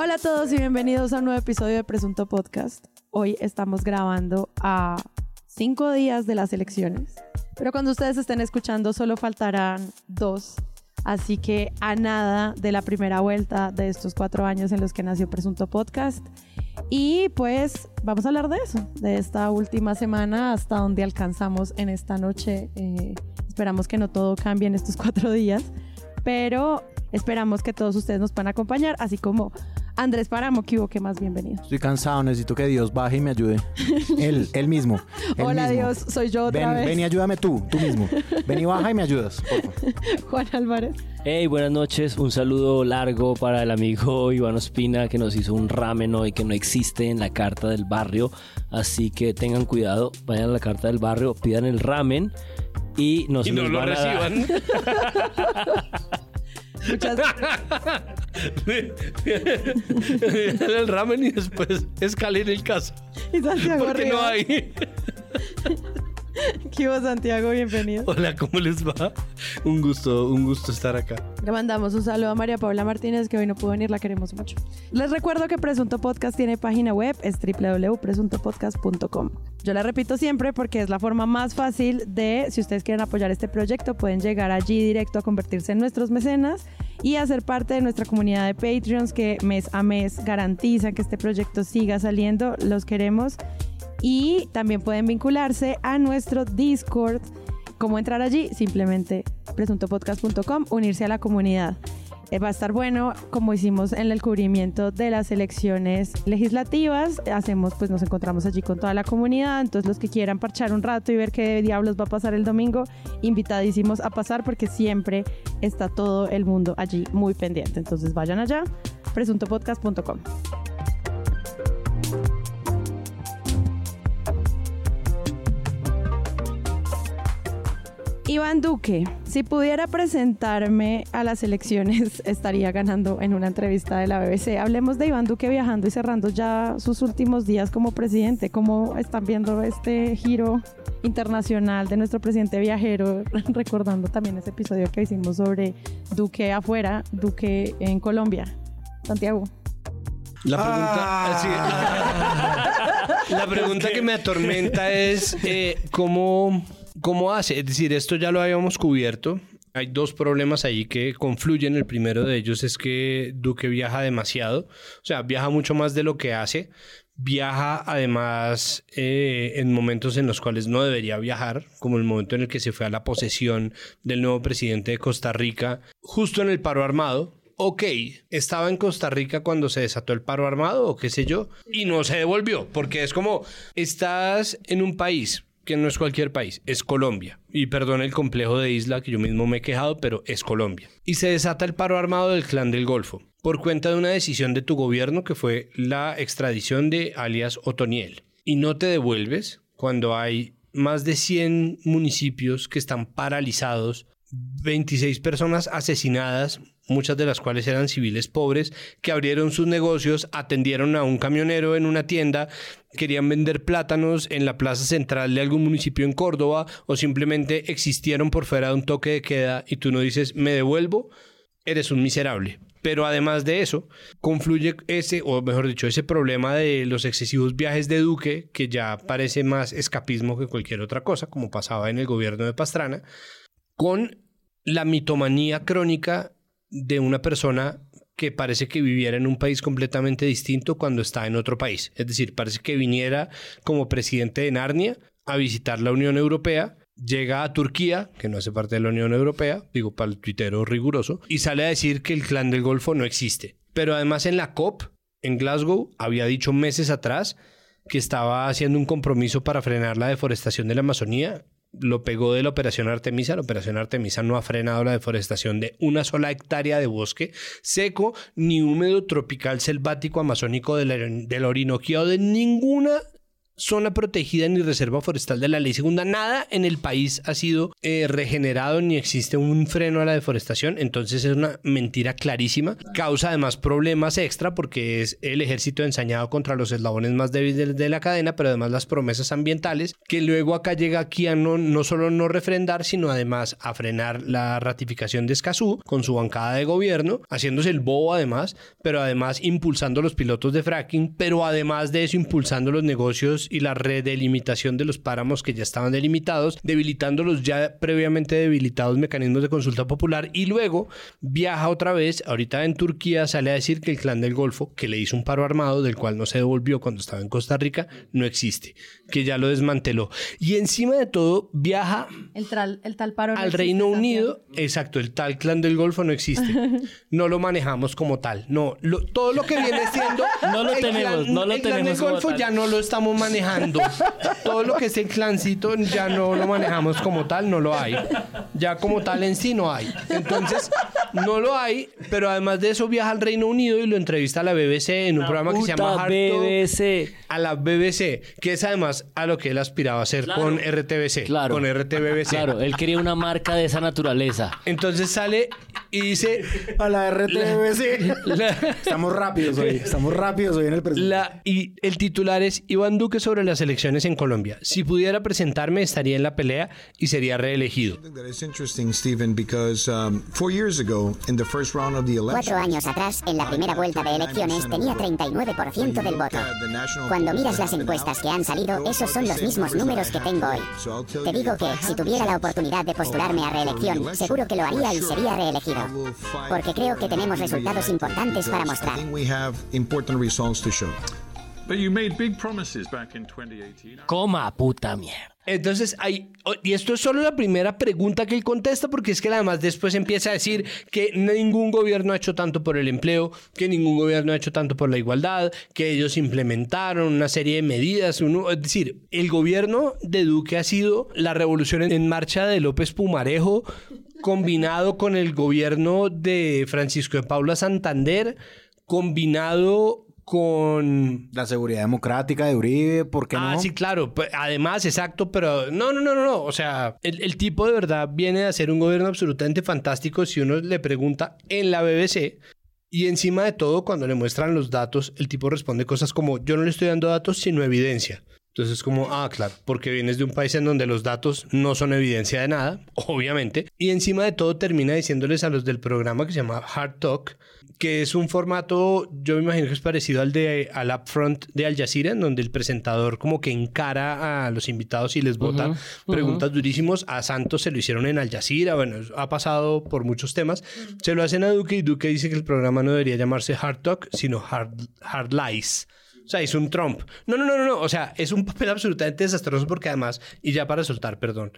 Hola a todos y bienvenidos a un nuevo episodio de Presunto Podcast. Hoy estamos grabando a cinco días de las elecciones, pero cuando ustedes estén escuchando solo faltarán dos. Así que a nada de la primera vuelta de estos cuatro años en los que nació Presunto Podcast. Y pues vamos a hablar de eso, de esta última semana hasta donde alcanzamos en esta noche. Eh, esperamos que no todo cambie en estos cuatro días, pero esperamos que todos ustedes nos puedan acompañar, así como Andrés Paramo, que hubo que más bienvenido. Estoy cansado, necesito que Dios baje y me ayude. él, él mismo. él Hola mismo. Dios, soy yo otra Ven, vez. ven y ayúdame tú, tú mismo. Ven y baja y me ayudas. por favor. Juan Álvarez. Hey, buenas noches. Un saludo largo para el amigo Iván Ospina que nos hizo un ramen hoy que no existe en la carta del barrio. Así que tengan cuidado, vayan a la carta del barrio, pidan el ramen y no se y no lo van a dar. reciban. Muchas el ramen y después escalen el caso. y Santiago Porque no hay. ¿Qué hubo, Santiago? Bienvenido. Hola, ¿cómo les va? Un gusto, un gusto estar acá. Le mandamos un saludo a María Paula Martínez, que hoy no pudo venir, la queremos mucho. Les recuerdo que Presunto Podcast tiene página web, es www.presuntopodcast.com. Yo la repito siempre porque es la forma más fácil de, si ustedes quieren apoyar este proyecto, pueden llegar allí directo a convertirse en nuestros mecenas y hacer parte de nuestra comunidad de Patreons que mes a mes garantizan que este proyecto siga saliendo. Los queremos. Y también pueden vincularse a nuestro Discord. ¿Cómo entrar allí? Simplemente presuntopodcast.com, unirse a la comunidad. Eh, va a estar bueno, como hicimos en el cubrimiento de las elecciones legislativas. Hacemos, pues nos encontramos allí con toda la comunidad. Entonces, los que quieran parchar un rato y ver qué diablos va a pasar el domingo, invitadísimos a pasar porque siempre está todo el mundo allí muy pendiente. Entonces, vayan allá, presuntopodcast.com. Iván Duque, si pudiera presentarme a las elecciones, estaría ganando en una entrevista de la BBC. Hablemos de Iván Duque viajando y cerrando ya sus últimos días como presidente. ¿Cómo están viendo este giro internacional de nuestro presidente viajero? Recordando también ese episodio que hicimos sobre Duque afuera, Duque en Colombia. Santiago. La pregunta, sí. la pregunta que me atormenta es eh, cómo, cómo hace. Es decir, esto ya lo habíamos cubierto. Hay dos problemas ahí que confluyen. El primero de ellos es que Duque viaja demasiado. O sea, viaja mucho más de lo que hace. Viaja además eh, en momentos en los cuales no debería viajar, como el momento en el que se fue a la posesión del nuevo presidente de Costa Rica, justo en el paro armado, ok, estaba en Costa Rica cuando se desató el paro armado o qué sé yo, y no se devolvió, porque es como, estás en un país que no es cualquier país, es Colombia. Y perdón el complejo de isla que yo mismo me he quejado, pero es Colombia. Y se desata el paro armado del clan del Golfo, por cuenta de una decisión de tu gobierno que fue la extradición de alias Otoniel. Y no te devuelves cuando hay más de 100 municipios que están paralizados 26 personas asesinadas, muchas de las cuales eran civiles pobres, que abrieron sus negocios, atendieron a un camionero en una tienda, querían vender plátanos en la plaza central de algún municipio en Córdoba o simplemente existieron por fuera de un toque de queda y tú no dices me devuelvo, eres un miserable. Pero además de eso, confluye ese, o mejor dicho, ese problema de los excesivos viajes de Duque, que ya parece más escapismo que cualquier otra cosa, como pasaba en el gobierno de Pastrana, con la mitomanía crónica de una persona que parece que viviera en un país completamente distinto cuando está en otro país. Es decir, parece que viniera como presidente de Narnia a visitar la Unión Europea, llega a Turquía, que no hace parte de la Unión Europea, digo para el tuitero riguroso, y sale a decir que el clan del Golfo no existe. Pero además en la COP, en Glasgow, había dicho meses atrás que estaba haciendo un compromiso para frenar la deforestación de la Amazonía lo pegó de la Operación Artemisa. La Operación Artemisa no ha frenado la deforestación de una sola hectárea de bosque seco, ni húmedo, tropical, selvático, amazónico, de la, de la Orinoquía o de ninguna zona protegida ni reserva forestal de la ley segunda. Nada en el país ha sido eh, regenerado ni existe un freno a la deforestación. Entonces es una mentira clarísima. Causa además problemas extra porque es el ejército ensañado contra los eslabones más débiles de, la cadena, pero además las promesas ambientales que luego acá llega aquí a no, no solo no refrendar, sino además a frenar la ratificación de Escazú con su bancada de gobierno, haciéndose el bobo además, pero además impulsando los pilotos de fracking, pero además de eso impulsando los negocios y la redelimitación de los páramos que ya estaban delimitados, debilitando los ya previamente debilitados mecanismos de consulta popular y luego viaja otra vez, ahorita en Turquía sale a decir que el clan del Golfo, que le hizo un paro armado del cual no se devolvió cuando estaba en Costa Rica, no existe, que ya lo desmanteló. Y encima de todo viaja el, el tal paro al Reino Unido, exacto, el tal clan del Golfo no existe. No lo manejamos como tal. No, todo lo que viene siendo no lo tenemos, no lo el clan del Golfo ya no lo estamos manejando todo lo que es el clancito ya no lo manejamos como tal, no lo hay. Ya como tal en sí no hay. Entonces, no lo hay, pero además de eso viaja al Reino Unido y lo entrevista a la BBC en un programa que se llama Hard BBC. A la BBC, que es además a lo que él aspiraba a hacer con RTBC. Claro. Con RTBC. Claro, él quería una marca de esa naturaleza. Entonces sale y dice... A la RTBC. estamos rápidos hoy. Estamos rápidos hoy en el presidente. y el titular es Iván Duque sobre las elecciones en Colombia. Si pudiera presentarme, estaría en la pelea y sería reelegido. Cuatro años atrás, en la primera vuelta de elecciones, tenía 39% del voto. Cuando miras las encuestas que han salido, esos son los mismos números que tengo hoy. Te digo que, si tuviera la oportunidad de postularme a reelección, seguro que lo haría y sería reelegido. Porque creo que tenemos resultados importantes para mostrar. Coma, puta mierda. Entonces, hay, y esto es solo la primera pregunta que él contesta, porque es que además después empieza a decir que ningún gobierno ha hecho tanto por el empleo, que ningún gobierno ha hecho tanto por la igualdad, que ellos implementaron una serie de medidas. Uno, es decir, el gobierno de Duque ha sido la revolución en marcha de López Pumarejo, combinado con el gobierno de Francisco de Paula Santander, combinado con la seguridad democrática de Uribe, ¿por qué ah, no? sí, claro. Además, exacto, pero no, no, no, no, no. O sea, el, el, tipo de verdad viene a ser un gobierno absolutamente fantástico si uno le pregunta en la BBC. Y encima de todo, cuando le muestran los datos, el tipo responde cosas como, yo no le estoy dando datos, sino evidencia. Entonces es como, ah, claro, porque vienes de un país en donde los datos no son evidencia de nada, obviamente. Y encima de todo termina diciéndoles a los del programa que se llama Hard Talk, que es un formato, yo me imagino que es parecido al de al upfront de Al Jazeera, en donde el presentador como que encara a los invitados y les bota preguntas durísimos. A Santos se lo hicieron en Al Jazeera, bueno, ha pasado por muchos temas. Se lo hacen a Duque y Duque dice que el programa no debería llamarse Hard Talk, sino Hard, hard Lies. O sea, es un Trump. No, no, no, no, no. O sea, es un papel absolutamente desastroso porque además, y ya para soltar, perdón,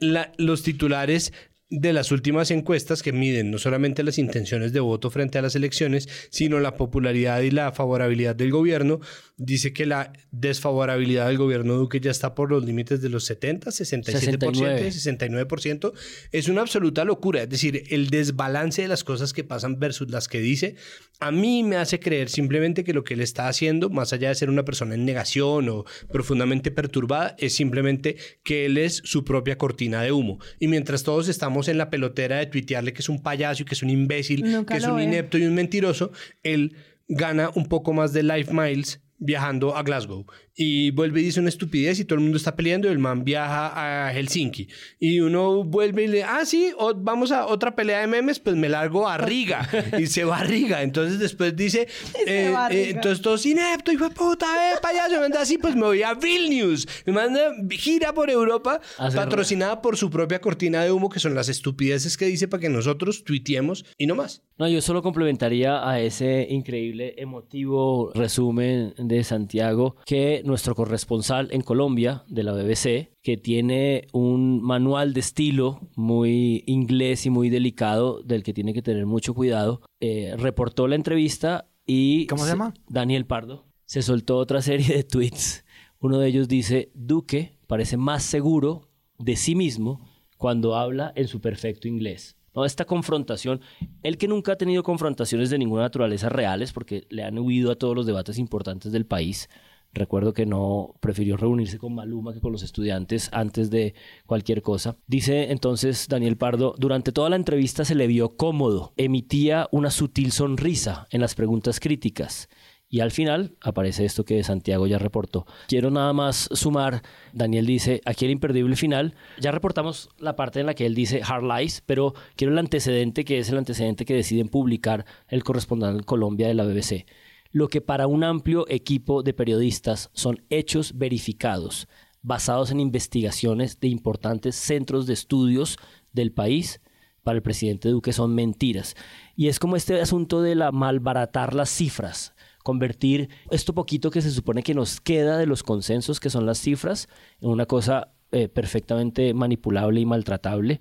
la, los titulares de las últimas encuestas que miden no solamente las intenciones de voto frente a las elecciones, sino la popularidad y la favorabilidad del gobierno, dice que la desfavorabilidad del gobierno Duque ya está por los límites de los 70, 67%, 69%. Es una absoluta locura. Es decir, el desbalance de las cosas que pasan versus las que dice, a mí me hace creer simplemente que lo que él está haciendo, más allá de ser una persona en negación o profundamente perturbada, es simplemente que él es su propia cortina de humo. Y mientras todos estamos en la pelotera de tuitearle que es un payaso y que es un imbécil, que es un inepto y un mentiroso, él gana un poco más de life miles viajando a Glasgow. Y vuelve y dice una estupidez y todo el mundo está peleando y el man viaja a Helsinki. Y uno vuelve y le ah sí vamos a otra pelea de memes pues me largo a Riga y se va a Riga. Entonces después dice eh, eh, entonces todo inepto hijo de puta eh payaso me anda así pues me voy a Vilnius me manda gira por Europa patrocinada por su propia cortina de humo que son las estupideces que dice para que nosotros tuiteemos y no más. No yo solo complementaría a ese increíble emotivo resumen de Santiago que nuestro corresponsal en Colombia de la BBC, que tiene un manual de estilo muy inglés y muy delicado, del que tiene que tener mucho cuidado, eh, reportó la entrevista y... ¿Cómo se llama? Daniel Pardo. Se soltó otra serie de tweets. Uno de ellos dice, Duque parece más seguro de sí mismo cuando habla en su perfecto inglés. ¿No? Esta confrontación, él que nunca ha tenido confrontaciones de ninguna naturaleza reales, porque le han huido a todos los debates importantes del país, Recuerdo que no prefirió reunirse con Maluma que con los estudiantes antes de cualquier cosa. Dice entonces Daniel Pardo, durante toda la entrevista se le vio cómodo, emitía una sutil sonrisa en las preguntas críticas. Y al final aparece esto que Santiago ya reportó. Quiero nada más sumar, Daniel dice, aquí el imperdible final, ya reportamos la parte en la que él dice hard lies, pero quiero el antecedente que es el antecedente que deciden publicar el corresponsal Colombia de la BBC lo que para un amplio equipo de periodistas son hechos verificados, basados en investigaciones de importantes centros de estudios del país, para el presidente Duque son mentiras. Y es como este asunto de la malbaratar las cifras, convertir esto poquito que se supone que nos queda de los consensos, que son las cifras, en una cosa eh, perfectamente manipulable y maltratable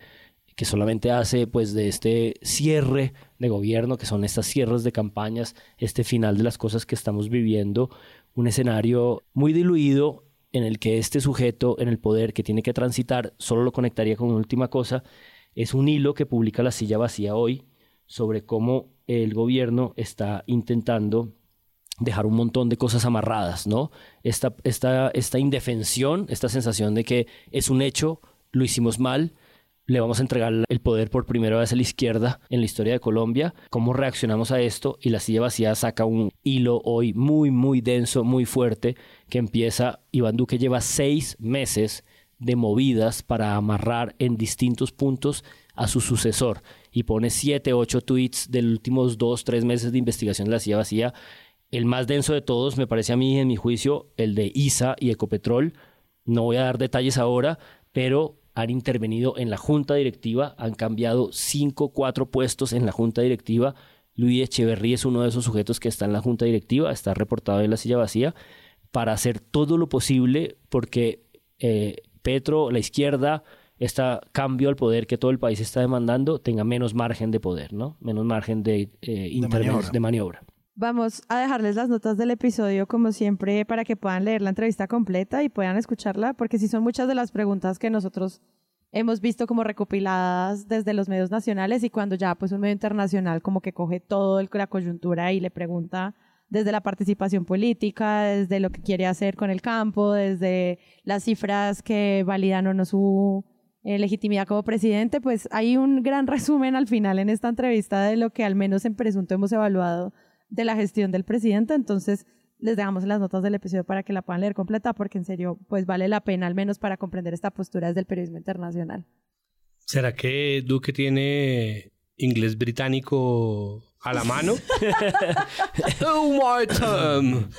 que solamente hace pues de este cierre de gobierno, que son estas cierres de campañas, este final de las cosas que estamos viviendo, un escenario muy diluido en el que este sujeto en el poder que tiene que transitar, solo lo conectaría con una última cosa, es un hilo que publica La Silla Vacía hoy sobre cómo el gobierno está intentando dejar un montón de cosas amarradas, ¿no? Esta, esta, esta indefensión, esta sensación de que es un hecho, lo hicimos mal, le vamos a entregar el poder por primera vez a la izquierda en la historia de Colombia. ¿Cómo reaccionamos a esto? Y la silla vacía saca un hilo hoy muy, muy denso, muy fuerte, que empieza, Iván Duque lleva seis meses de movidas para amarrar en distintos puntos a su sucesor y pone siete, ocho tweets de los últimos dos, tres meses de investigación de la silla vacía. El más denso de todos, me parece a mí, en mi juicio, el de ISA y Ecopetrol. No voy a dar detalles ahora, pero han intervenido en la junta directiva, han cambiado cinco, cuatro puestos en la junta directiva. Luis Echeverría es uno de esos sujetos que está en la junta directiva, está reportado en la silla vacía, para hacer todo lo posible porque eh, Petro, la izquierda, este cambio al poder que todo el país está demandando tenga menos margen de poder, ¿no? Menos margen de, eh, de maniobra. Vamos a dejarles las notas del episodio como siempre para que puedan leer la entrevista completa y puedan escucharla, porque si son muchas de las preguntas que nosotros hemos visto como recopiladas desde los medios nacionales y cuando ya pues un medio internacional como que coge todo el, la coyuntura y le pregunta desde la participación política, desde lo que quiere hacer con el campo, desde las cifras que validan o no su eh, legitimidad como presidente, pues hay un gran resumen al final en esta entrevista de lo que al menos en presunto hemos evaluado de la gestión del presidente. Entonces, les dejamos las notas del episodio para que la puedan leer completa, porque en serio, pues vale la pena, al menos para comprender esta postura desde el periodismo internacional. ¿Será que Duque tiene inglés británico a la mano? oh my term.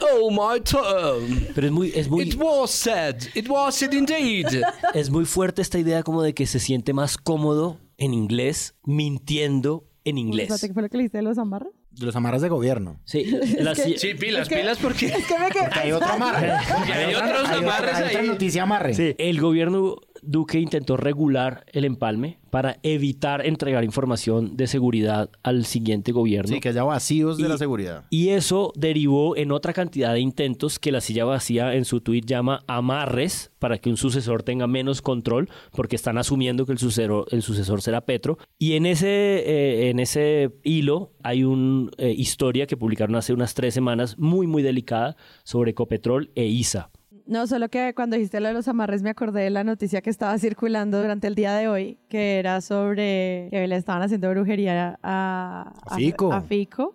Oh my term. Pero es muy, es muy. It was said. It was said indeed. Es muy fuerte esta idea como de que se siente más cómodo en inglés mintiendo en inglés. ¿Qué fue lo que le dijiste de los amarras? De los amarras de gobierno. Sí, sí pilas, pilas porque... Es que me Porque hay otro amarre. hay, otros amarres hay otra noticia amarre. Sí, el gobierno Duque intentó regular el empalme para evitar entregar información de seguridad al siguiente gobierno. Sí, que haya vacíos de Y- la seguridad. Y eso derivó en otra cantidad de intentos que la silla vacía en su tuit llama amarres para que un sucesor tenga menos control, porque están asumiendo que el sucesor, el sucesor será Petro. Y en ese, eh, en ese hilo hay una historia que publicaron hace unas tres semanas muy, muy delicada sobre Ecopetrol e ISA. No, solo que cuando dijiste lo de los amarres me acordé de la noticia que estaba circulando durante el día de hoy, que era sobre que le estaban haciendo brujería a, A Fico. a Fico.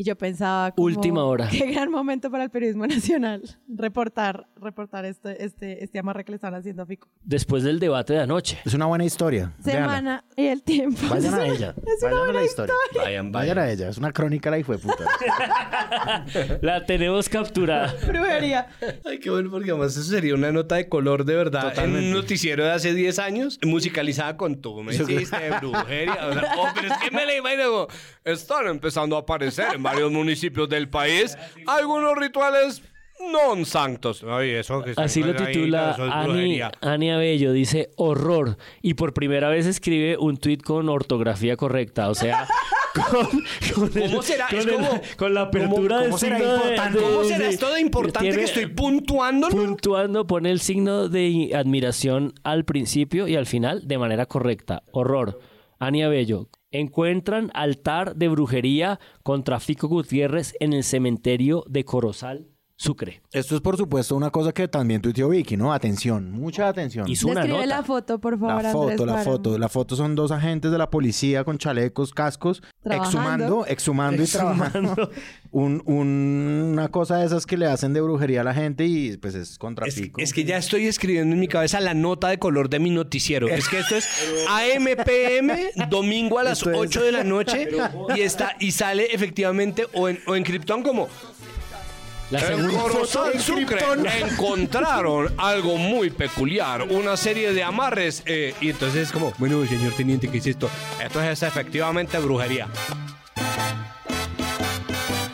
Y yo pensaba como, Última hora. Qué gran momento para el periodismo nacional reportar, reportar este, este, este amarre que le estaban haciendo a Fico. Después del debate de anoche. Es una buena historia. Véanla. Semana y el tiempo. Vayan a ella. Es una Vayan a buena la historia. Vayan, Vayan vayan. a ella. Es una crónica la hijo de puta. La tenemos capturada. brujería. Ay, qué bueno, porque además eso sería una nota de color de verdad. Totalmente. En un noticiero de hace 10 años, musicalizada con tú me hiciste brujería. O sea, oh, pero es que me la imagino como, están empezando a aparecer en varios municipios del país algunos rituales non sanctos. Ay, eso que Así lo titula Ani. Ani Abello, dice horror. Y por primera vez escribe un tuit con ortografía correcta, o sea, con, con el- ¿Cómo será? con Es el- como- con la apertura ¿cómo del será signo de- importante? de- ¿Cómo será esto de importante tiene- que estoy puntuando? puntuando, pone el signo de admiración al principio y al final de manera correcta. Horror. Ani Abello. Encuentran altar de brujería contra Fico Gutiérrez en el cementerio de Corozal, Sucre. Esto es, por supuesto, una cosa que también tuiteó Vicky, ¿no? Atención, mucha atención. Hizo una Describe nota. la foto, por favor, La Andrés foto, la foto. La foto son dos agentes de la policía con chalecos, cascos, Trabajando. exhumando, exhumando y trabajando. Un- un- una cosa de esas que le hacen de brujería a la gente y pues es contra Es, pico. es que ya estoy escribiendo en mi cabeza la nota de color de mi noticiero. Es que esto es AMPM, domingo a las Esto es- 8 de la noche, y está y sale efectivamente o en, o en Krypton como La en segunda Corozal, Sucre encontraron algo muy peculiar, una serie de amarres eh, y entonces es como, bueno, señor teniente, ¿qué es esto? Esto es efectivamente brujería.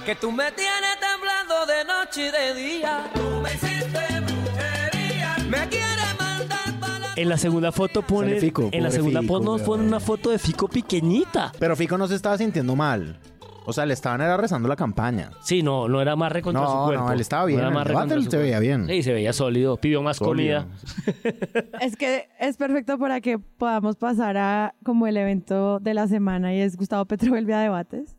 Que tú me tienes temblando de noche y de día. Tú me hiciste brujería. Me quieres mandar para En la segunda foto pone. Fico, en la segunda foto nos pone una foto de Fico pequeñita. Pero Fico no se estaba sintiendo mal. O sea, le estaban era rezando la campaña. Sí, no, no era más contra No, su cuerpo. no, él estaba bien, era en el se veía bien. Sí, se veía sólido. Pidió más Sólido. comida. Es que es perfecto para que podamos pasar a como el evento de la semana y es Gustavo Petro vuelve a debates.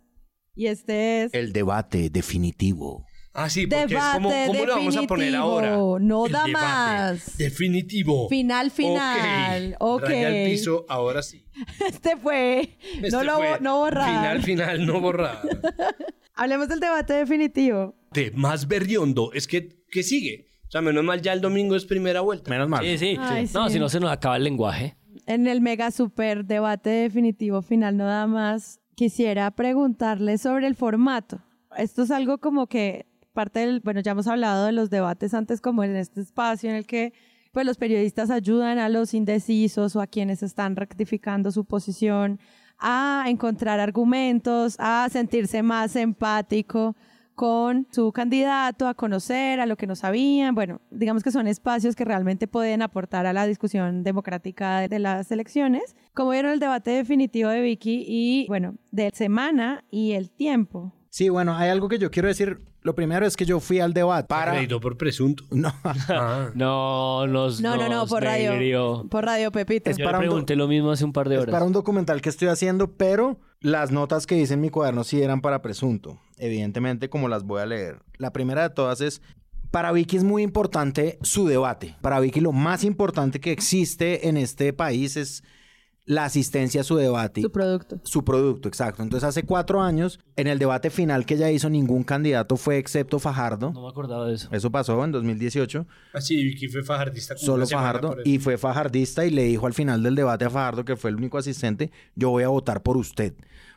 Y este es El debate definitivo. Ah, sí, porque debate es como, ¿cómo lo vamos a poner ahora? definitivo. No El da debate más. Definitivo. Final, final. Ok. Raya al piso, ahora sí. Este fue. Este no lo fue no borrar. Final, final, no borrar. Hablemos del debate definitivo. de más berriondo es que, que sigue. O sea, menos mal ya el domingo es primera vuelta. Menos mal. Sí, sí. Ay, No, sí. si no se nos acaba el lenguaje. En el mega super debate definitivo final, no da más, quisiera preguntarle sobre el formato. Esto es algo como que parte del, bueno, ya hemos hablado de los debates antes como en este espacio en el que pues los periodistas ayudan a los indecisos o a quienes están rectificando su posición a encontrar argumentos, a sentirse más empático con su candidato, a conocer a lo que no sabían. Bueno, digamos que son espacios que realmente pueden aportar a la discusión democrática de, las elecciones. Como vieron el debate definitivo de Vicky y, bueno, de semana y el tiempo. Sí, bueno, hay algo que yo quiero decir. Lo primero es que yo fui al debate para... Crédito por presunto. No, Ah. No, nos. No, no, no, por radio. Por radio, Pepito. Es Yo para le un pregunté lo mismo hace un par de es horas. para un documental que estoy haciendo, pero las notas que hice en mi cuaderno sí eran para presunto. Evidentemente, como las voy a leer. La primera de todas es... Para Vicky es muy importante su debate. Para Vicky lo más importante que existe en este país es la asistencia a su debate. Su producto. Su producto, exacto. Entonces, hace cuatro años, en el debate final que ella hizo, ningún candidato fue excepto Fajardo. No me acordaba de eso. Eso pasó en 2018. Así, Vicky fue fajardista. como Solo Fajardo. Y fue fajardista y le dijo al final del debate a Fajardo, que fue el único asistente, yo voy a votar por usted,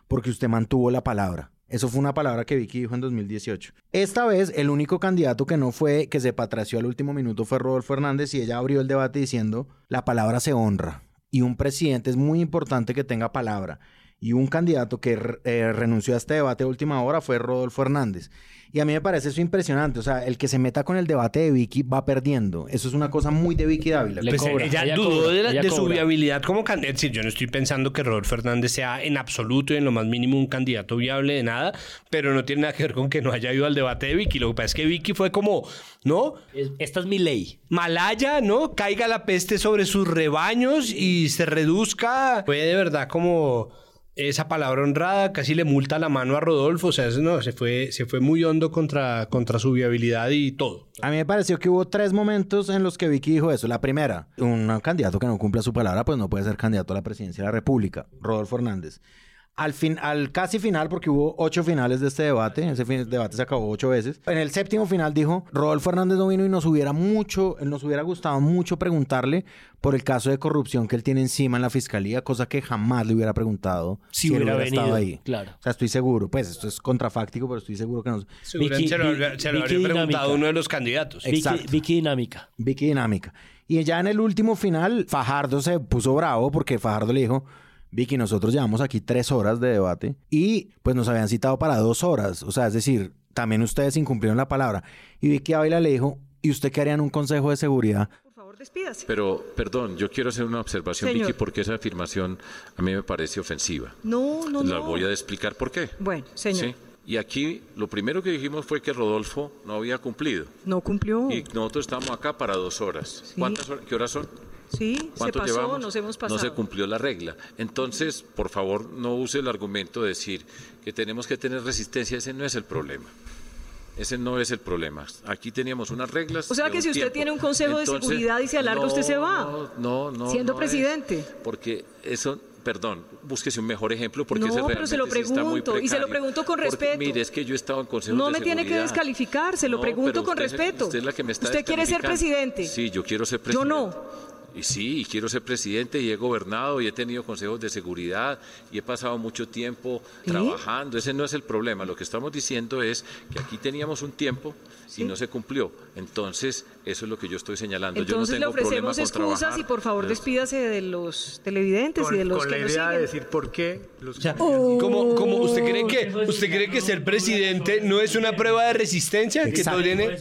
porque usted mantuvo la palabra. Eso fue una palabra que Vicky dijo en 2018. Esta vez, el único candidato que no fue, que se patració al último minuto fue Rodolfo Hernández y ella abrió el debate diciendo, la palabra se honra. Y un presidente es muy importante que tenga palabra. Y un candidato que eh, renunció a este debate a última hora fue Rodolfo Hernández. Y a mí me parece eso impresionante. O sea, el que se meta con el debate de Vicky va perdiendo. Eso es una cosa muy de Vicky Dávila. Pues cobra, ella, ella dudó cobra, de, la- ella de su viabilidad como candidato. Es decir, yo no estoy pensando que Rodolfo Fernández sea en absoluto y en lo más mínimo un candidato viable de nada, pero no tiene nada que ver con que no haya ido al debate de Vicky. Lo que pasa es que Vicky fue como, ¿no? Es- Esta es mi ley. Malaya, ¿no? Caiga la peste sobre sus rebaños y se reduzca. Fue de verdad como esa palabra honrada, casi le multa la mano a Rodolfo. O sea, no, se fue, se fue muy hondo contra, contra su viabilidad y todo. A mí me pareció que hubo tres momentos en los que Vicky dijo eso. La primera, un candidato que no cumpla su palabra, pues no puede ser candidato a la presidencia de la República, Rodolfo Hernández. Al, fin, al casi final, porque hubo ocho finales de este debate, ese fin- debate se acabó ocho veces. En el séptimo final dijo, Rodolfo Hernández no vino y nos hubiera mucho, nos hubiera gustado mucho preguntarle por el caso de corrupción que él tiene encima en la fiscalía, cosa que jamás le hubiera preguntado Si él hubiera estado venido, ahí. claro. O sea, estoy seguro, pues esto es contrafáctico, pero estoy seguro que no. Vicky- se lo, Vi- se lo habría preguntado Dinámica. uno de los candidatos. Vicky, Exacto. Vicky Dinámica. Vicky Dinámica. Y ya en el último final, Fajardo se puso bravo porque Fajardo le dijo, Vicky, nosotros llevamos aquí tres horas de debate y pues nos habían citado para dos horas. O sea, es decir, también ustedes incumplieron la palabra. Y Vicky Ávila le dijo, ¿y usted qué haría en un consejo de seguridad? Por favor, despídase. Pero, perdón, yo quiero hacer una observación, Señor. Vicky, porque esa afirmación a mí me parece ofensiva. No, no, La no. voy a explicar por qué. Bueno, señor, ¿Sí? Y aquí lo primero que dijimos fue que Rodolfo no había cumplido. no cumplió. Y nosotros estamos acá para dos horas. Sí. ¿Cuántas horas? ¿Qué horas son? Sí, se ¿Cuánto pasó, llevamos? nos hemos pasado. No se cumplió la regla. Entonces, por favor, no use el argumento de decir que tenemos que tener resistencia. Ese no es el problema. ese no es el problema. Aquí teníamos unas reglas. O sea que si usted tiempo. tiene un consejo de seguridad y se alarga, usted se va. No, no, no. Siendo no es, presidente. porque eso, perdón, búsquese un mejor ejemplo porque No, ese pero se lo realmente sí está muy pregunto, y se lo pregunto con Porque, respeto. mire, es que yo he estado en consejos No de me tiene que descalificar, se lo No, pregunto con usted- respeto. Usted es la que me está ¿Usted quiere ser presidente? Sí, yo quiero ser Yo presidente. no. Y sí, y quiero ser presidente y he gobernado y he tenido consejos de seguridad y he pasado mucho tiempo ¿Sí? trabajando. Ese no es el problema. Lo que estamos diciendo es que aquí teníamos un tiempo y no se cumplió. Entonces, eso es lo que yo estoy señalando. Entonces yo le no tengo problema ofrecemos con excusas trabajar. y por favor despídase de los televidentes y de Con, los con que la nos idea de decir por qué los O sea, como, como usted cree que usted cree que ser presidente no es una prueba de resistencia que viene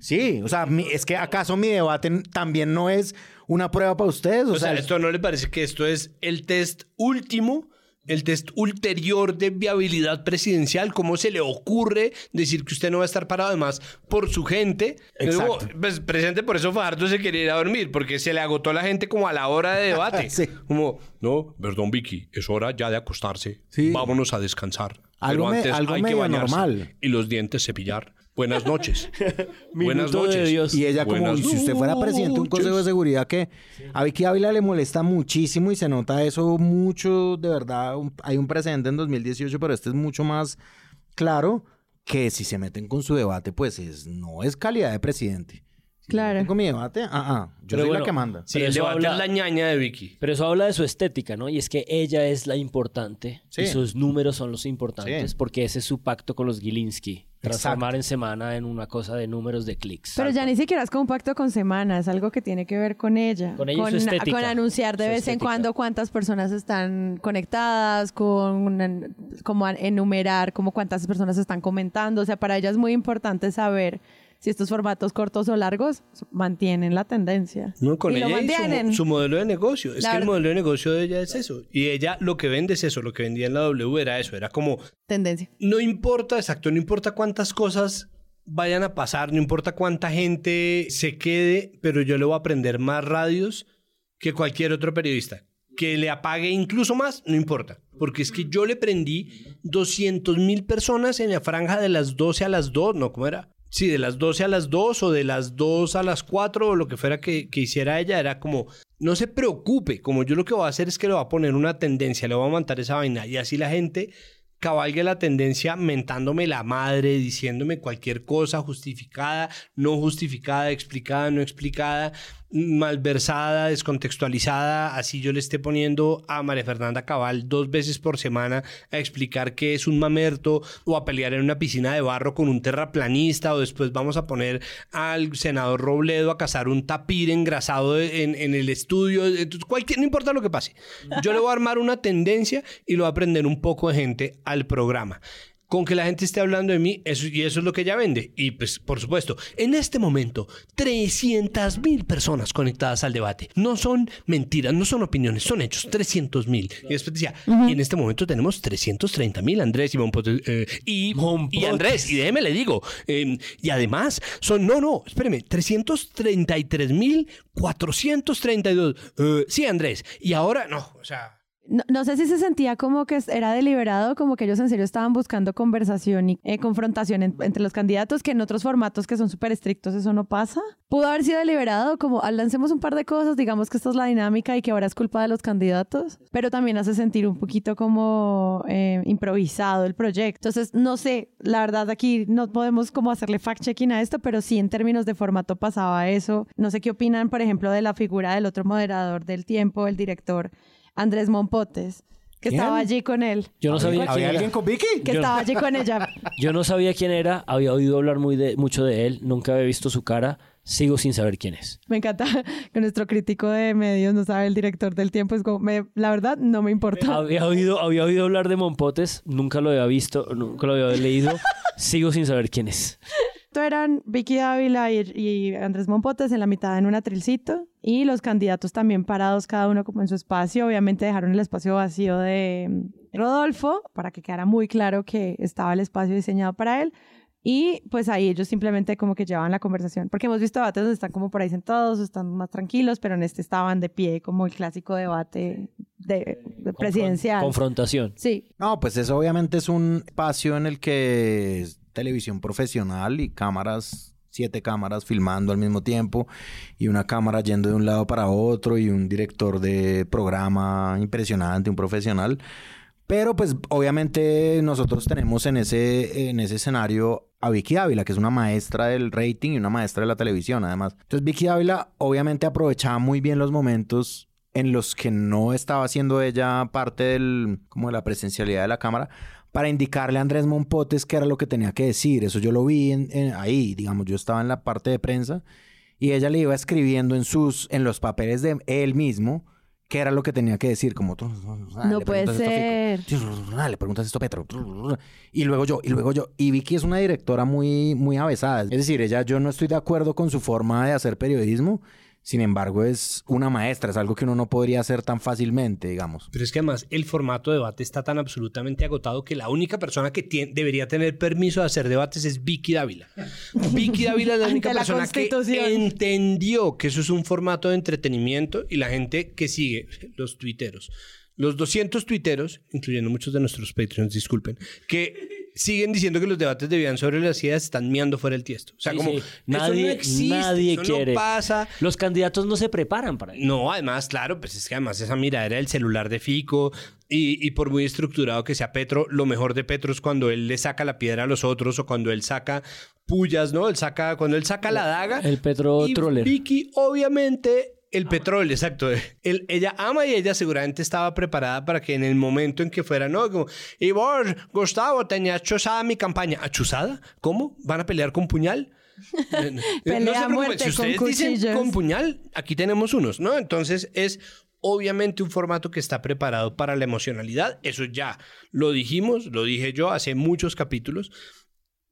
Sí, o sea, mi- es que acaso mi debate también no es una prueba para ustedes. O, O sea, sea, ¿esto no le parece que esto es el test último, el test ulterior de viabilidad presidencial? ¿Cómo se le ocurre decir que usted no va a estar parado además por su gente? Exacto. Luego, pues, presente, por eso Fajardo se quería ir a dormir, porque se le agotó la gente como a la hora de debate. Sí. Como, no, perdón, Vicky, es hora ya de acostarse. Sí. Vámonos a descansar. Algo Pero me- antes algo hay que bañarse normal. y los dientes cepillar. Buenas noches. Buenas Minuto de noches. Dios. y ella como, Buenas si usted fuera presidente de un consejo de noches. seguridad que a Vicky Ávila le molesta muchísimo y se nota eso mucho, de verdad, un- hay un precedente en 2018, pero este es mucho más claro que si se meten con su debate, pues es, no es calidad de presidente. Si Claro. se meten con mi debate, ah, ah, yo Pero soy bueno, la que manda. Sí, Pero el eso debate habla- es la ñaña de Vicky. Pero eso habla de su estética, ¿no? Y es que ella es la importante Sí. y sus números son los importantes Sí. porque ese es su pacto con los Gilinski. Transformar Exacto. en semana en una cosa de números de clics. Pero ya ni siquiera es como un pacto con semana, es algo que tiene que ver con ella. Con ella y su estética. con anunciar de Su vez en cuando cuántas personas están conectadas, con como enumerar como cuántas personas están comentando. O sea, para ella es muy importante saber si estos formatos cortos o largos mantienen la tendencia. No, con y ella y su, modelo de negocio. Es La que el verdad- modelo de negocio de ella es eso. Y ella lo que vende es eso. Lo que vendía en la W era eso. Era como, Tendencia. no importa, exacto, no importa cuántas cosas vayan a pasar, no importa cuánta gente se quede, pero yo le voy a aprender más radios que cualquier otro periodista. Que le apague incluso más, no importa. Porque es que yo le prendí 200 mil personas en la franja de las 12 a las 2, ¿no? ¿Cómo era? Sí, de las 12 a las 2 o de las 2 a las 4 o lo que fuera que, que hiciera ella, era como, no se preocupe, como yo lo que voy a hacer es que le voy a poner una tendencia, le voy a montar esa vaina. Y así la gente cabalgue la tendencia mentándome la madre, diciéndome cualquier cosa justificada, no justificada, explicada, no explicada, malversada, descontextualizada, así yo le esté poniendo a María Fernanda Cabal dos veces por semana a explicar qué es un mamerto o a pelear en una piscina de barro con un terraplanista o después vamos a poner al senador Robledo a cazar un tapir engrasado en, en el estudio, entonces cualquier, no importa lo que pase. Yo le voy a armar una tendencia y lo voy a aprender un poco de gente al programa con que la gente esté hablando de mí, eso, y eso es lo que ella vende. Y pues, por supuesto, en este momento, 300 mil personas conectadas al debate. No son mentiras, no son opiniones, son hechos, 300 mil. Y después decía, y en este momento tenemos 330 mil, Andrés y eh, y, y Andrés, y déjeme le digo, eh, y además son, no, no, espéreme, 333 mil 432. Eh, sí, Andrés, y ahora, no, o sea... No, no sé si se sentía como que era deliberado, como que ellos en serio estaban buscando conversación y eh, confrontación en- entre los candidatos, que en otros formatos que son súper estrictos eso no pasa. Pudo haber sido deliberado, como "Ah, lancemos un par de cosas, digamos que esta es la dinámica y que ahora es culpa de los candidatos, pero también hace sentir un poquito como eh, improvisado el proyecto. Entonces, no sé, la verdad aquí no podemos como hacerle fact-checking a esto, pero sí en términos de formato pasaba eso. No sé qué opinan, por ejemplo, de la figura del otro moderador del tiempo, el director. Andrés Mompotes, que ¿Quién? estaba allí con él. Yo no sabía ¿Había quién alguien era. con Vicky? Que Yo- estaba allí con ella. Yo no sabía quién era, había oído hablar muy de, mucho de él, nunca había visto su cara, sigo sin saber quién es. Me encanta que nuestro crítico de medios no sabe el director del tiempo. Es como, me- la verdad, no me importa. Había oído, había oído hablar de Mompotes, nunca lo había visto, nunca lo había leído, sigo sin saber quién es. Esto eran Vicky Dávila y, y Andrés Mompotes en la mitad en un atrilcito y los candidatos también parados cada uno como en su espacio. Obviamente dejaron el espacio vacío de mm, Rodolfo para que quedara muy claro que estaba el espacio diseñado para él. Y pues ahí ellos simplemente como que llevaban la conversación, porque hemos visto debates donde están como por ahí sentados, están más tranquilos, pero en este estaban de pie como el clásico debate de, de presidencial. Confrontación. Sí, No, pues eso obviamente es un espacio en el que televisión profesional y cámaras, siete cámaras filmando al mismo tiempo y una cámara yendo de un lado para otro y un director de programa impresionante, un profesional. Pero pues obviamente nosotros tenemos en ese, en ese escenario a Vicky Ávila, que es una maestra del rating y una maestra de la televisión además. Entonces Vicky Ávila obviamente aprovechaba muy bien los momentos en los que no estaba haciendo ella parte del, como de la presencialidad de la cámara para indicarle a Andrés Monpotes qué era lo que tenía que decir. Eso yo lo vi en- ahí, digamos, yo estaba en la parte de prensa y ella le iba escribiendo en sus, en los papeles de él mismo qué era lo que tenía que decir, como tú, No puede ser. le preguntas esto a Petro. Y luego yo, y luego yo. Y Vicky es una directora muy, muy avesada. Es decir, ella, yo no estoy de acuerdo con su forma de hacer periodismo. Sin embargo, es una maestra, es algo que uno no podría hacer tan fácilmente, digamos. Pero es que además el formato de debate está tan absolutamente agotado que la única persona que debería tener permiso de hacer debates es Vicky Dávila. Vicky Dávila es la única la persona que entendió que eso es un formato de entretenimiento y la gente que sigue, los tuiteros, los 200 tuiteros, incluyendo muchos de nuestros Patreons, disculpen, que siguen diciendo que los debates de sobre las ideas están miando fuera el tiesto. O sea, Sí, como sí. eso nadie, no existe, nadie eso quiere. no pasa. Los candidatos no se preparan para eso. No, además, claro, pues es que además esa miradera del celular de Fico y, y por muy estructurado que sea Petro, lo mejor de Petro es cuando él le saca la piedra a los otros o cuando él saca pullas, ¿no? Él saca, cuando él saca la daga. El Petro y troller. Vicky, obviamente, el petróleo, exacto. Él- ella ama y ella seguramente estaba preparada para que en el momento en que fuera, ¿no? Como, y vos, Gustavo, tenías chuzada mi campaña. ¿Achuzada? ¿Cómo? ¿Van a pelear con puñal? Eh, no se Pelea preocupen, muerte si con ustedes dicen cuchillos. con puñal, aquí tenemos unos, ¿no? Entonces es obviamente un formato que está preparado para la emocionalidad. Eso ya lo dijimos, lo dije yo hace muchos capítulos.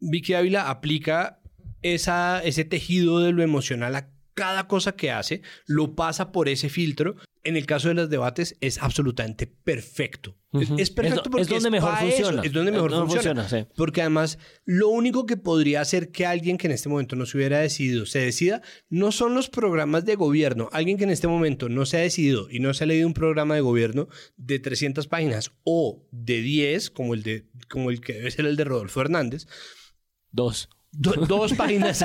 Vicky Ávila aplica esa, ese tejido de lo emocional a cada cosa que hace, lo pasa por ese filtro. En el caso de los debates es absolutamente perfecto. Es- perfecto Es porque es donde mejor eso, funciona. es donde mejor Es donde funciona. funciona, sí. Porque además, lo único que podría hacer que alguien que en este momento no se hubiera decidido se decida, no son los programas de gobierno. Alguien que en este momento no se ha decidido y no se ha leído un programa de gobierno de 300 páginas o de 10, como el, de, como el que debe ser el de Rodolfo Hernández, Dos. Do- dos páginas,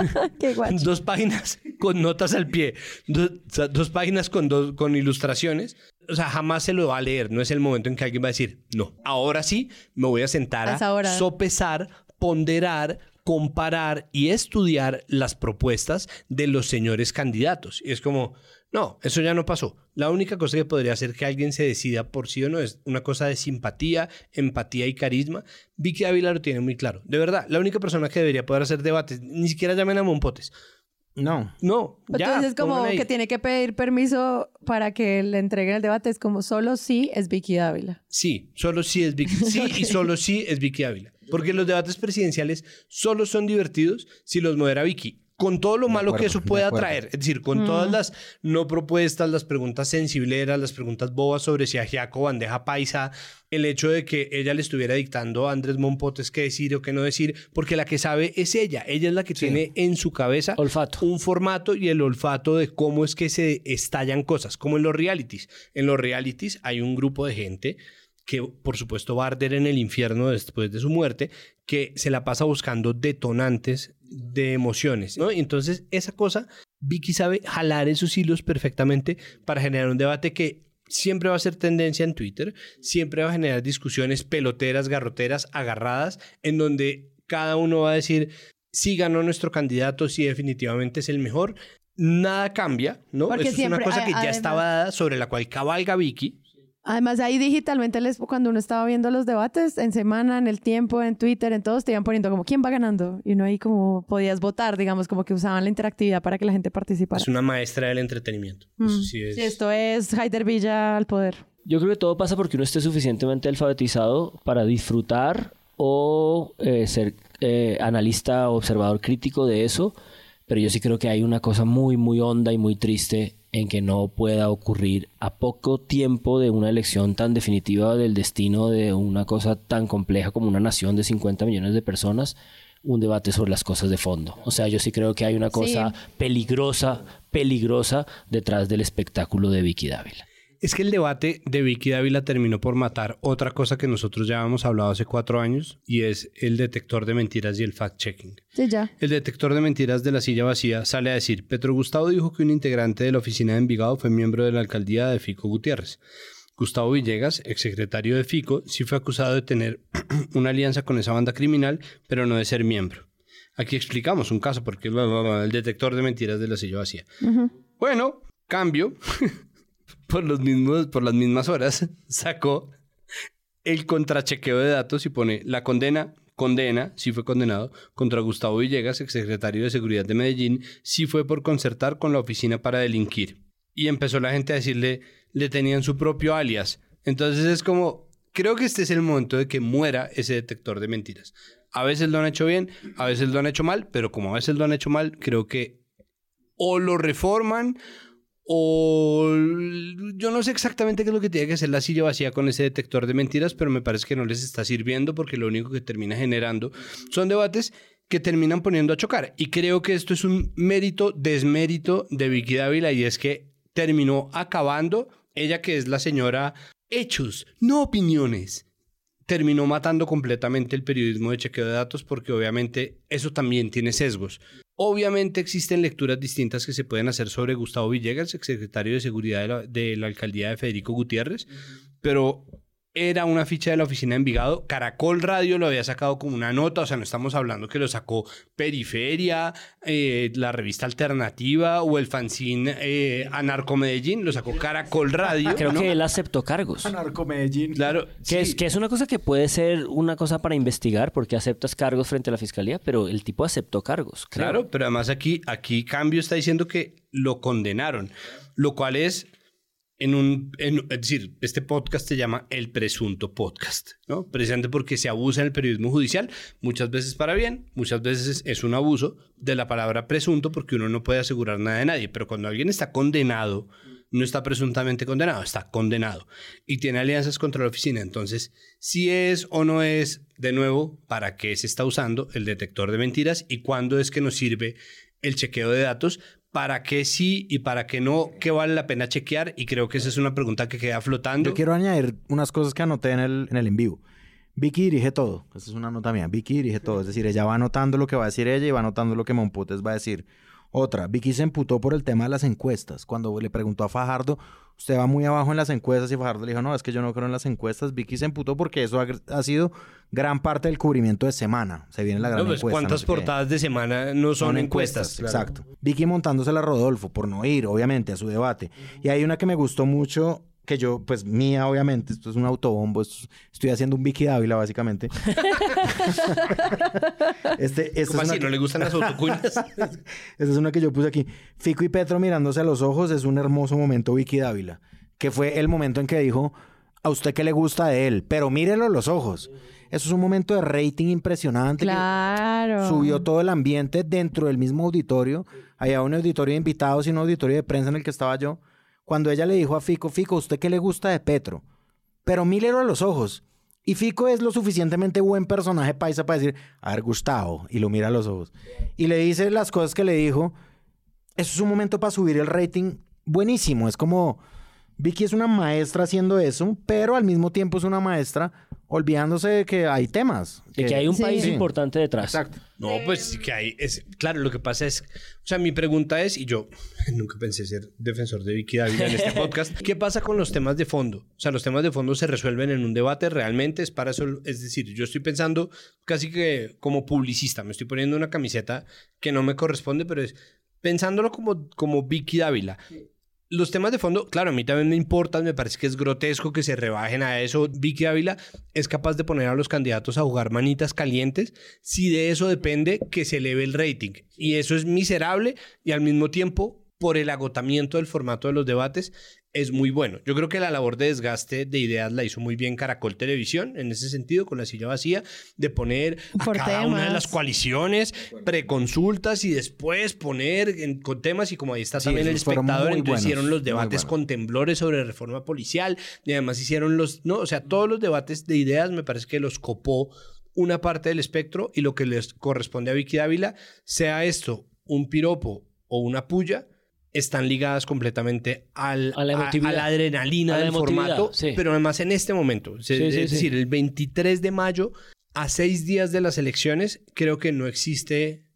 dos páginas con notas al pie, do- dos páginas con, dos- con ilustraciones. O sea, jamás se lo va a leer. No es el momento en que alguien va a decir, no, ahora sí me voy a sentar a sopesar, ponderar, comparar y estudiar las propuestas de los señores candidatos. Y es como, no, eso ya no pasó. La única cosa que podría hacer que alguien se decida por sí o no es una cosa de simpatía, empatía y carisma. Vicky Ávila lo tiene muy claro. De verdad, la única persona que debería poder hacer debates, ni siquiera llamen a Monpotes. No. No, ya. Entonces es como que tiene que pedir permiso para que le entreguen el debate. Es como solo sí es Vicky Dávila. Sí, solo sí es Vicky. Sí y solo sí es Vicky Ávila. Porque los debates presidenciales solo son divertidos si los modera Vicky. Con todo lo De malo que eso pueda traer. Es decir, con todas las no propuestas, las preguntas sensibleras, las preguntas bobas sobre si ajiaco bandeja paisa, el hecho de que ella le estuviera dictando a Andrés Monpotes qué decir o qué no decir, porque la que sabe es ella. Ella es la que tiene en su cabeza Olfato. un formato y el olfato de cómo es que se estallan cosas, como en los realities. En los realities hay un grupo de gente que por supuesto va a arder en el infierno después de su muerte, que se la pasa buscando detonantes de emociones, ¿no? Y entonces esa cosa, Vicky sabe jalar esos hilos perfectamente para generar un debate que siempre va a ser tendencia en Twitter, siempre va a generar discusiones peloteras, garroteras, agarradas, en donde cada uno va a decir, sí ganó nuestro candidato, sí definitivamente es el mejor. Nada cambia, ¿no? Porque Eso es una cosa que ya estaba dada, sobre la cual cabalga Vicky. Además, ahí digitalmente, les, cuando uno estaba viendo los debates, en semana, en el tiempo, en Twitter, en todos, te iban poniendo como quién va ganando. Y uno ahí como podías votar, digamos, como que usaban la interactividad para que la gente participara. Es una maestra del entretenimiento. Mm. Eso sí es- Sí, esto es Haider Villa al poder. Yo creo que todo pasa porque uno esté suficientemente alfabetizado para disfrutar o eh, ser eh, analista o observador crítico de eso. Pero yo sí creo que hay una cosa muy, muy honda y muy triste en que no pueda ocurrir a poco tiempo de una elección tan definitiva del destino de una cosa tan compleja como una nación de 50 millones de personas, un debate sobre las cosas de fondo. O sea, yo sí creo que hay una cosa peligrosa, peligrosa detrás del espectáculo de Vicky Dávila. Es que el debate de Vicky Dávila terminó por matar otra cosa que nosotros ya habíamos hablado hace cuatro años y es el detector de mentiras y el fact-checking. Sí, ya. El detector de mentiras de la silla vacía sale a decir, Petro Gustavo dijo que un integrante de la oficina de Envigado fue miembro de la alcaldía de Fico Gutiérrez. Gustavo Villegas, exsecretario de Fico, sí fue acusado de tener una alianza con esa banda criminal, pero no de ser miembro. Aquí explicamos un caso porque el detector de mentiras de la silla vacía. Bueno, cambio, por, los mismos, por las mismas horas, sacó el contrachequeo de datos y pone la condena, condena, sí fue condenado, contra Gustavo Villegas, exsecretario de Seguridad de Medellín, sí fue por concertar con la oficina para delinquir. Y empezó la gente a decirle, le tenían su propio alias. Entonces es como, creo que este es el momento de que muera ese detector de mentiras. A veces lo han hecho bien, a veces lo han hecho mal, pero como a veces lo han hecho mal, creo que o lo reforman o yo no sé exactamente qué es lo que tiene que hacer la silla vacía con ese detector de mentiras, pero me parece que no les está sirviendo porque lo único que termina generando son debates que terminan poniendo a chocar. Y creo que esto es un mérito, desmérito de Vicky Dávila y es que terminó acabando, ella que es la señora hechos, no opiniones, terminó matando completamente el periodismo de chequeo de datos porque obviamente eso también tiene sesgos. Obviamente existen lecturas distintas que se pueden hacer sobre Gustavo Villegas, exsecretario de Seguridad de la, de la alcaldía de Federico Gutiérrez, pero era una ficha de la oficina de Envigado. Caracol Radio lo había sacado como una nota, o sea, no estamos hablando que lo sacó Periferia, eh, la revista Alternativa o el fanzine eh, Anarco Medellín, lo sacó Caracol Radio. Creo ¿no? que él aceptó cargos. Anarco Medellín. Claro, Que, es, que es una cosa que puede ser una cosa para investigar porque aceptas cargos frente a la fiscalía, pero el tipo aceptó cargos. creo. Claro, pero además aquí, aquí Cambio está diciendo que lo condenaron, lo cual es en un, en- es decir, este podcast se llama El Presunto Podcast, ¿no? Precisamente porque se abusa en el periodismo judicial, muchas veces para bien, muchas veces es un abuso de la palabra presunto porque uno no puede asegurar nada de nadie, pero cuando alguien está condenado, no está presuntamente condenado, está condenado y tiene alianzas contra la oficina. Entonces, si es o no es, de nuevo, ¿para qué se está usando el detector de mentiras y cuándo es que nos sirve el chequeo de datos? ¿Para qué sí y para qué no? ¿Qué vale la pena chequear? Y creo que esa es una pregunta que queda flotando. Yo quiero añadir unas cosas que anoté en el en, el en vivo. Vicky dirige todo. Esa es una nota mía. Vicky dirige todo. Es decir, ella va anotando lo que va a decir ella y va anotando lo que Monputes va a decir. Otra, Vicky se emputó por el tema de las encuestas. Cuando le preguntó a Fajardo, usted va muy abajo en las encuestas y Fajardo le dijo, no, es que yo no creo en las encuestas. Vicky se emputó porque eso ha, ha sido gran parte del cubrimiento de semana. Se viene la gran No, pues, encuesta. ¿Cuántas no sé qué. portadas de semana no son, encuestas? Claro. Exacto. Vicky montándosela a Rodolfo por no ir, obviamente, a su debate. Y hay una que me gustó mucho, que yo, pues mía, obviamente, esto es un autobombo, esto es- estoy haciendo un Vicky Dávila, básicamente. este, esta ¿Cómo es una así? que- ¿No le gustan las autocuñas? esta es una que yo puse aquí. Fico y Petro mirándose a los ojos es un hermoso momento Vicky Dávila, que fue el momento en que dijo, a usted qué le gusta de él, pero mírelo a los ojos. Eso es un momento de rating impresionante. que- Claro. Subió todo el ambiente dentro del mismo auditorio. Había un auditorio de invitados y un auditorio de prensa en el que estaba yo. Cuando ella le dijo a Fico, Fico, ¿usted qué le gusta de Petro? Pero mírelo a los ojos. Y Fico es lo suficientemente buen personaje paisa para decir, a ver, Gustavo, y lo mira a los ojos. Y le dice las cosas que le dijo. Eso es un momento para subir el rating buenísimo. Es como, Vicky es una maestra haciendo eso, pero al mismo tiempo es una maestra olvidándose de que hay temas. De que hay un Sí. país Sí. importante detrás. Exacto. No, pues sí que hay. Es, claro, lo que pasa es. O sea, mi pregunta es, y yo nunca pensé ser defensor de Vicky Dávila en este podcast. ¿Qué pasa con los temas de fondo? O sea, los temas de fondo se resuelven en un debate realmente. Es para eso. Es decir, yo estoy pensando casi que como publicista. Me estoy poniendo una camiseta que no me corresponde, pero es pensándolo como, como Vicky Dávila. Los temas de fondo, claro, a mí también me importan, me parece que es grotesco que se rebajen a eso. Vicky Ávila es capaz de poner a los candidatos a jugar manitas calientes si de eso depende que se eleve el rating. Y eso es miserable y al mismo tiempo, por el agotamiento del formato de los debates, es muy bueno. Yo creo que la labor de desgaste de ideas la hizo muy bien Caracol Televisión, en ese sentido, con la silla vacía, de poner a Por cada una de las coaliciones, preconsultas y después poner en- con temas y como ahí está Sí, también el espectador, entonces buenos, hicieron los debates con temblores sobre reforma policial y además hicieron los, no, o sea, todos los debates de ideas me parece que los copó una parte del espectro y lo que les corresponde a Vicky Dávila, sea esto un piropo o una puya, están ligadas completamente al, A la emotividad. a la adrenalina A la del formato, sí. pero además en este momento. Sí, es decir, el 23 de mayo, a seis días de las elecciones, creo que no existe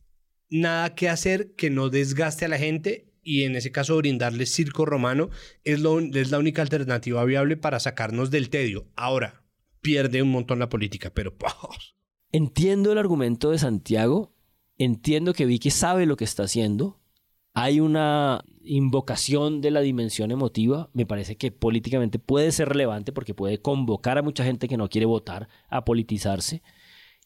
nada que hacer que no desgaste a la gente y en ese caso brindarles circo romano es, lo, es la única alternativa viable para sacarnos del tedio. Ahora, pierde un montón la política, pero... Entiendo el argumento de Santiago, entiendo que Vicky sabe lo que está haciendo, hay una invocación de la dimensión emotiva, me parece que políticamente puede ser relevante porque puede convocar a mucha gente que no quiere votar a politizarse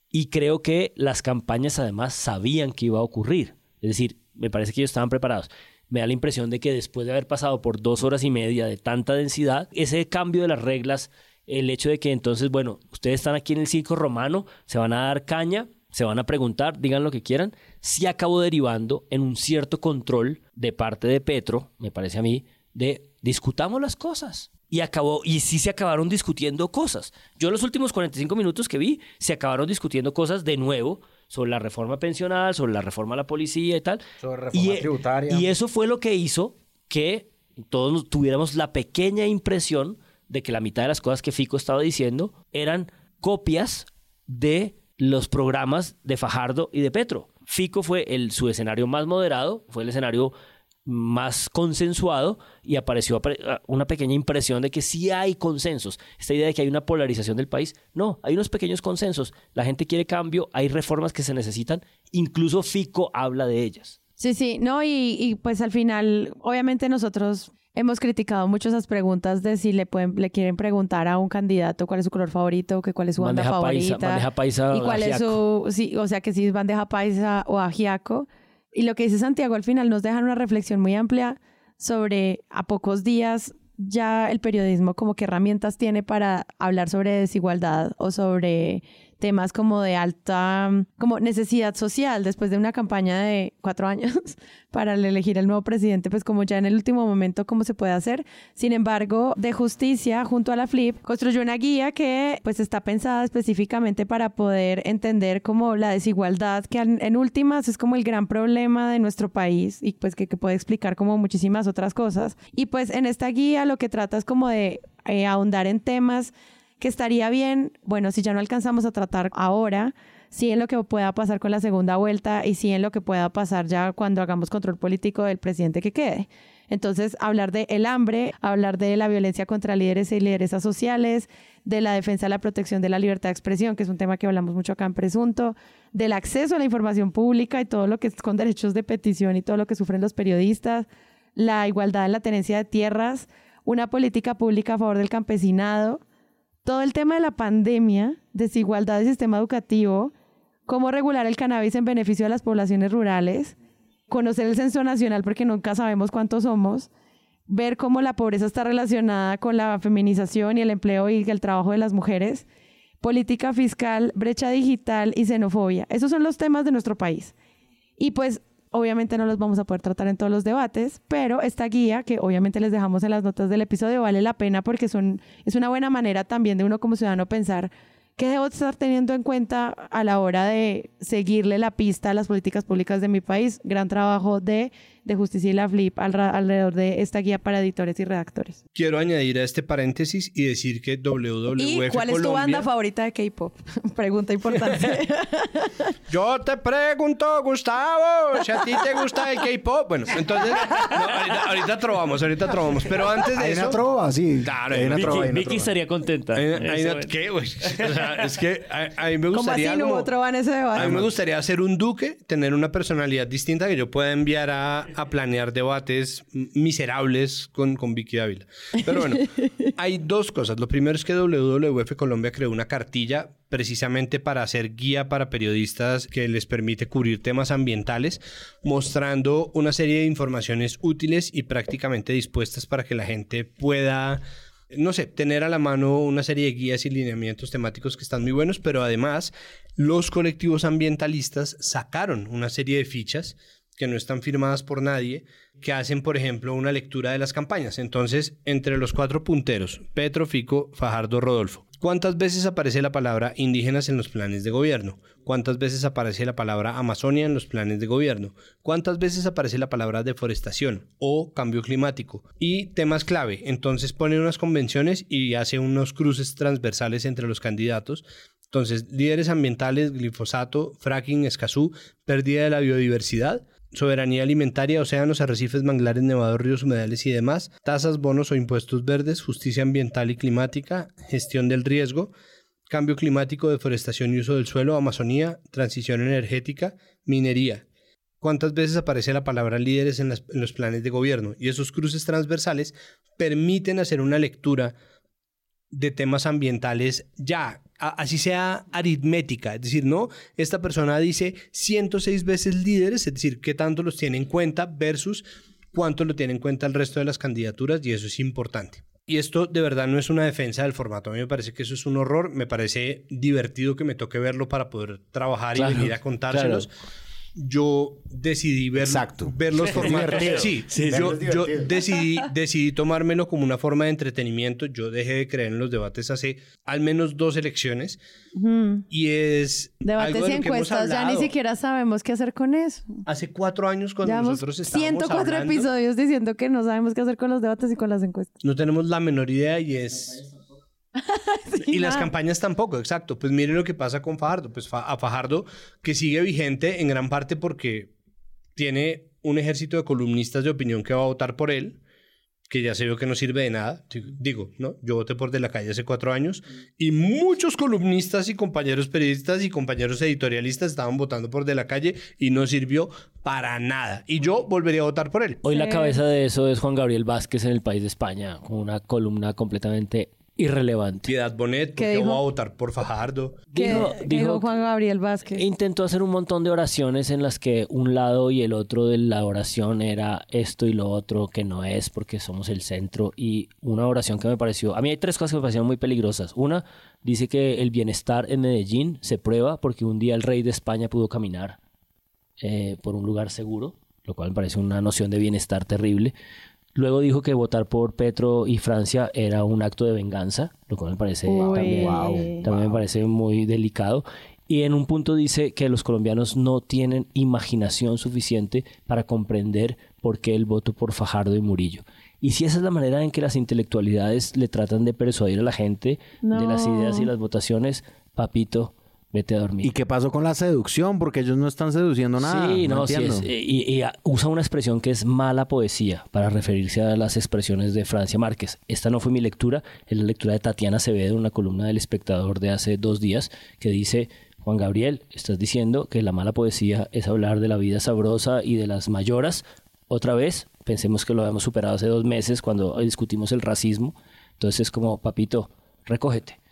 y creo que las campañas además sabían que iba a ocurrir, es decir, me parece que ellos estaban preparados. Me da la impresión de que después de haber pasado por dos horas y media de tanta densidad, ese cambio de las reglas el hecho de que entonces, bueno, ustedes están aquí en el circo romano, se van a dar caña, se van a preguntar, digan lo que quieran, sí acabó derivando en un cierto control de parte de Petro, me parece a mí, de discutamos las cosas. Y acabó, y sí se acabaron discutiendo cosas. Yo los últimos 45 minutos que vi, se acabaron discutiendo cosas de nuevo sobre la reforma pensional, sobre la reforma a la policía y tal. Sobre reforma y, tributaria. Y eso fue lo que hizo que todos tuviéramos la pequeña impresión de que la mitad de las cosas que Fico estaba diciendo eran copias de los programas de Fajardo y de Petro. Fico fue el, su escenario más moderado, fue el escenario más consensuado y apareció apare- una pequeña impresión de que sí hay consensos. Esta idea de que hay una polarización del país, no, hay unos pequeños consensos. La gente quiere cambio, hay reformas que se necesitan, incluso Fico habla de ellas. Sí, sí, no, y, y pues al final, obviamente nosotros hemos criticado mucho esas preguntas de si le pueden, le quieren preguntar a un candidato cuál es su color favorito, que cuál es su banda paisa- favorita. bandeja paisa y cuál es ajiaco. su, sí, o sea que si es bandeja paisa o ajiaco. Y lo que dice Santiago al final nos deja una reflexión muy amplia sobre a pocos días ya el periodismo como qué herramientas tiene para hablar sobre desigualdad o sobre temas como de alta como necesidad social después de una campaña de cuatro años para elegir el nuevo presidente pues como ya en el último momento cómo se puede hacer sin embargo de justicia junto a la FLIP construyó una guía que pues está pensada específicamente para poder entender como la desigualdad que en últimas es como el gran problema de nuestro país y pues que, que puede explicar como muchísimas otras cosas. Y pues en esta guía lo que trata es como de eh, ahondar en temas que estaría bien, bueno, si ya no alcanzamos a tratar ahora, sí en lo que pueda pasar con la segunda vuelta y sí en lo que pueda pasar ya cuando hagamos control político del presidente que quede. Entonces, hablar de el hambre, hablar de la violencia contra líderes y lideresas sociales, de la defensa de la protección de la libertad de expresión, que es un tema que hablamos mucho acá en Presunto, del acceso a la información pública y todo lo que es con derechos de petición y todo lo que sufren los periodistas, la igualdad en la tenencia de tierras, una política pública a favor del campesinado, todo el tema de la pandemia, desigualdad del sistema educativo, cómo regular el cannabis en beneficio de las poblaciones rurales, conocer el censo nacional porque nunca sabemos cuántos somos, ver cómo la pobreza está relacionada con la feminización y el empleo y el trabajo de las mujeres, política fiscal, brecha digital y xenofobia. Esos son los temas de nuestro país. Y pues obviamente no los vamos a poder tratar en todos los debates, pero esta guía, que obviamente les dejamos en las notas del episodio, vale la pena porque son, es una buena manera también de uno como ciudadano pensar qué debo estar teniendo en cuenta a la hora de seguirle la pista a las políticas públicas de mi país. Gran trabajo de, de Justicia y la Flip al- alrededor de esta guía para editores y redactores. Quiero añadir a este paréntesis y decir que WWF ¿Y cuál es tu banda favorita de K-pop? Pregunta importante. Yo te pregunto, Gustavo, si a ti te gusta el K-pop. Bueno, entonces, no, ahorita, ahorita trovamos, ahorita trovamos. Pero antes de Hay eso. una trova, sí. Claro, Hay una Vicky, trova, hay una Vicky trova. estaría contenta. hay- hay una-. ¿Qué, güey? O sea, es que a, a mí me ¿Cómo gustaría. así no como- otro en ese a debate? mí me gustaría ser un duque, tener una personalidad distinta que yo pueda enviar a, a planear debates miserables con, con Vicky Ávila. Pero bueno, hay dos cosas. Lo primero es que WWF Colombia creó una cartilla precisamente para hacer guía para periodistas que les permite cubrir temas ambientales, mostrando una serie de informaciones útiles y prácticamente dispuestas para que la gente pueda no sé, tener a la mano una serie de guías y lineamientos temáticos que están muy buenos, pero además los colectivos ambientalistas sacaron una serie de fichas que no están firmadas por nadie, que hacen, por ejemplo, una lectura de las campañas. Entonces, entre los cuatro punteros, Petro, Fico, Fajardo, Rodolfo, ¿Cuántas veces aparece la palabra indígenas en los planes de gobierno? ¿Cuántas veces aparece la palabra Amazonia en los planes de gobierno? ¿Cuántas veces aparece la palabra deforestación o cambio climático? Y temas clave, entonces pone unas convenciones y hace unos cruces transversales entre los candidatos. Entonces, líderes ambientales, glifosato, fracking, escazú, pérdida de la biodiversidad, soberanía alimentaria, océanos, arrecifes, manglares, nevados, ríos, humedales y demás, tasas, bonos o impuestos verdes, justicia ambiental y climática, gestión del riesgo, cambio climático, deforestación y uso del suelo, Amazonía, transición energética, minería. ¿Cuántas veces aparece la palabra líderes en, en los planes de gobierno? Y esos cruces transversales permiten hacer una lectura de temas ambientales ya así sea aritmética, es decir, no, esta persona dice 106 veces líderes, es decir, qué tanto los tiene en cuenta versus cuánto lo tiene en cuenta el resto de las candidaturas y eso es importante. Y esto de verdad no es una defensa del formato, a mí me parece que eso es un horror, me parece divertido que me toque verlo para poder trabajar y venir a contárselos yo decidí ver, ver los formatos. Sí, yo, yo decidí, decidí tomármelo como una forma de entretenimiento. Yo dejé de creer en los debates hace al menos dos elecciones. Y es. Debates y encuestas, ya ni siquiera sabemos qué hacer con eso. Hace cuatro años, cuando nosotros estábamos. 104 episodios diciendo que no sabemos qué hacer con los debates y con las encuestas. No tenemos la menor idea y es y las campañas tampoco, exacto. Pues mire lo que pasa con Fajardo. Pues a Fajardo, que sigue vigente en gran parte porque tiene un ejército de columnistas de opinión que va a votar por él, que ya se vio que no sirve de nada. Digo, ¿no? Yo voté por De la Calle hace cuatro años y muchos columnistas y compañeros periodistas y compañeros editorialistas estaban votando por De la Calle y no sirvió para nada. Y yo volvería a votar por él. Hoy la cabeza de eso es Juan Gabriel Vázquez en el País de España, con una columna completamente irrelevante. Piedad Bonet, porque voy a votar por Fajardo. Dijo, Juan Gabriel Vázquez. Intentó hacer un montón de oraciones en las que un lado y el otro de la oración era esto y lo otro que no es porque somos el centro. Y una oración que me pareció, a mí hay tres cosas que me parecieron muy peligrosas. Una, dice que el bienestar en Medellín se prueba porque un día el rey de España pudo caminar eh, por un lugar seguro, lo cual me parece una noción de bienestar terrible. Luego dijo que votar por Petro y Francia era un acto de venganza, lo cual me parece también, también me parece muy delicado. Y en un punto dice que los colombianos no tienen imaginación suficiente para comprender por qué el voto por Fajardo y Murillo. Y si esa es la manera en que las intelectualidades le tratan de persuadir a la gente de las ideas y las votaciones, papito, Vete a dormir. ¿Y qué pasó con la seducción? Porque ellos no están seduciendo nada. Sí, no, sí es, eh, y, usa una expresión que es mala poesía para referirse a las expresiones de Francia Márquez. Esta no fue mi lectura, es la lectura de Tatiana Acevedo, una columna del espectador de hace dos días, que dice, Juan Gabriel, estás diciendo que la mala poesía es hablar de la vida sabrosa y de las mayoras. Otra vez, pensemos que lo habíamos superado hace dos meses cuando discutimos el racismo. Entonces es como, papito, recógete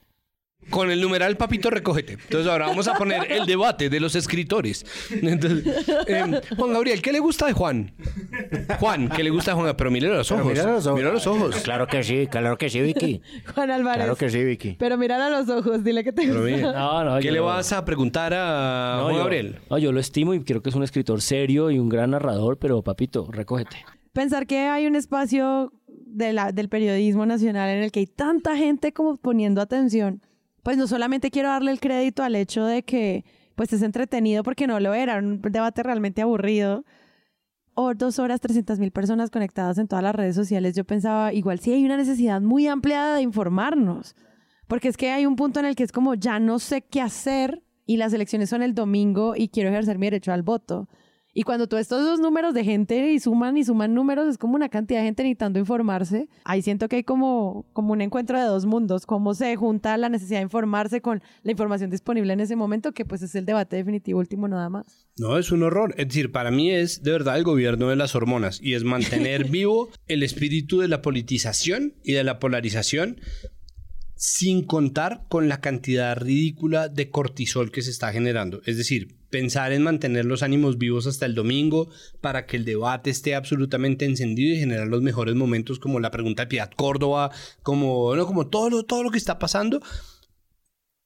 con el numeral papito recógete. Entonces ahora vamos a poner el debate de los escritores. Em, Juan Gabriel, ¿qué le gusta de Juan? Juan, ¿qué le gusta de Juan? Pero mire los ojos. Mira los ojos. Mira los ojos. Claro que sí, claro que sí, Vicky. Juan Álvarez. Claro que sí, Vicky. Pero míralo a los ojos, dile que te gusta. No, no, ¿Qué le vas a preguntar a Juan Gabriel? No, yo lo estimo y creo que es un escritor serio y un gran narrador, pero papito, recógete. Pensar que hay un espacio de la, del periodismo nacional en el que hay tanta gente como poniendo atención pues no solamente quiero darle el crédito al hecho de que pues es entretenido porque no lo era, un debate realmente aburrido. O dos horas, 300 mil personas conectadas en todas las redes sociales. Yo pensaba, igual sí hay una necesidad muy ampliada de informarnos. Porque es que hay un punto en el que es como, ya no sé qué hacer y las elecciones son el domingo y quiero ejercer mi derecho al voto. Y cuando tú estos dos números de gente y suman y suman números, es como una cantidad de gente necesitando informarse. Ahí siento que hay como, como un encuentro de dos mundos, cómo se junta la necesidad de informarse con la información disponible en ese momento, que pues es el debate definitivo último nada más. No, es un horror. Es decir, para mí es de verdad el gobierno de las hormonas y es mantener vivo el espíritu de la politización y de la polarización sin contar con la cantidad ridícula de cortisol que se está generando. Es decir, pensar en mantener los ánimos vivos hasta el domingo para que el debate esté absolutamente encendido y generar los mejores momentos como la pregunta de Piedad Córdoba, como, como todo, lo, todo lo que está pasando,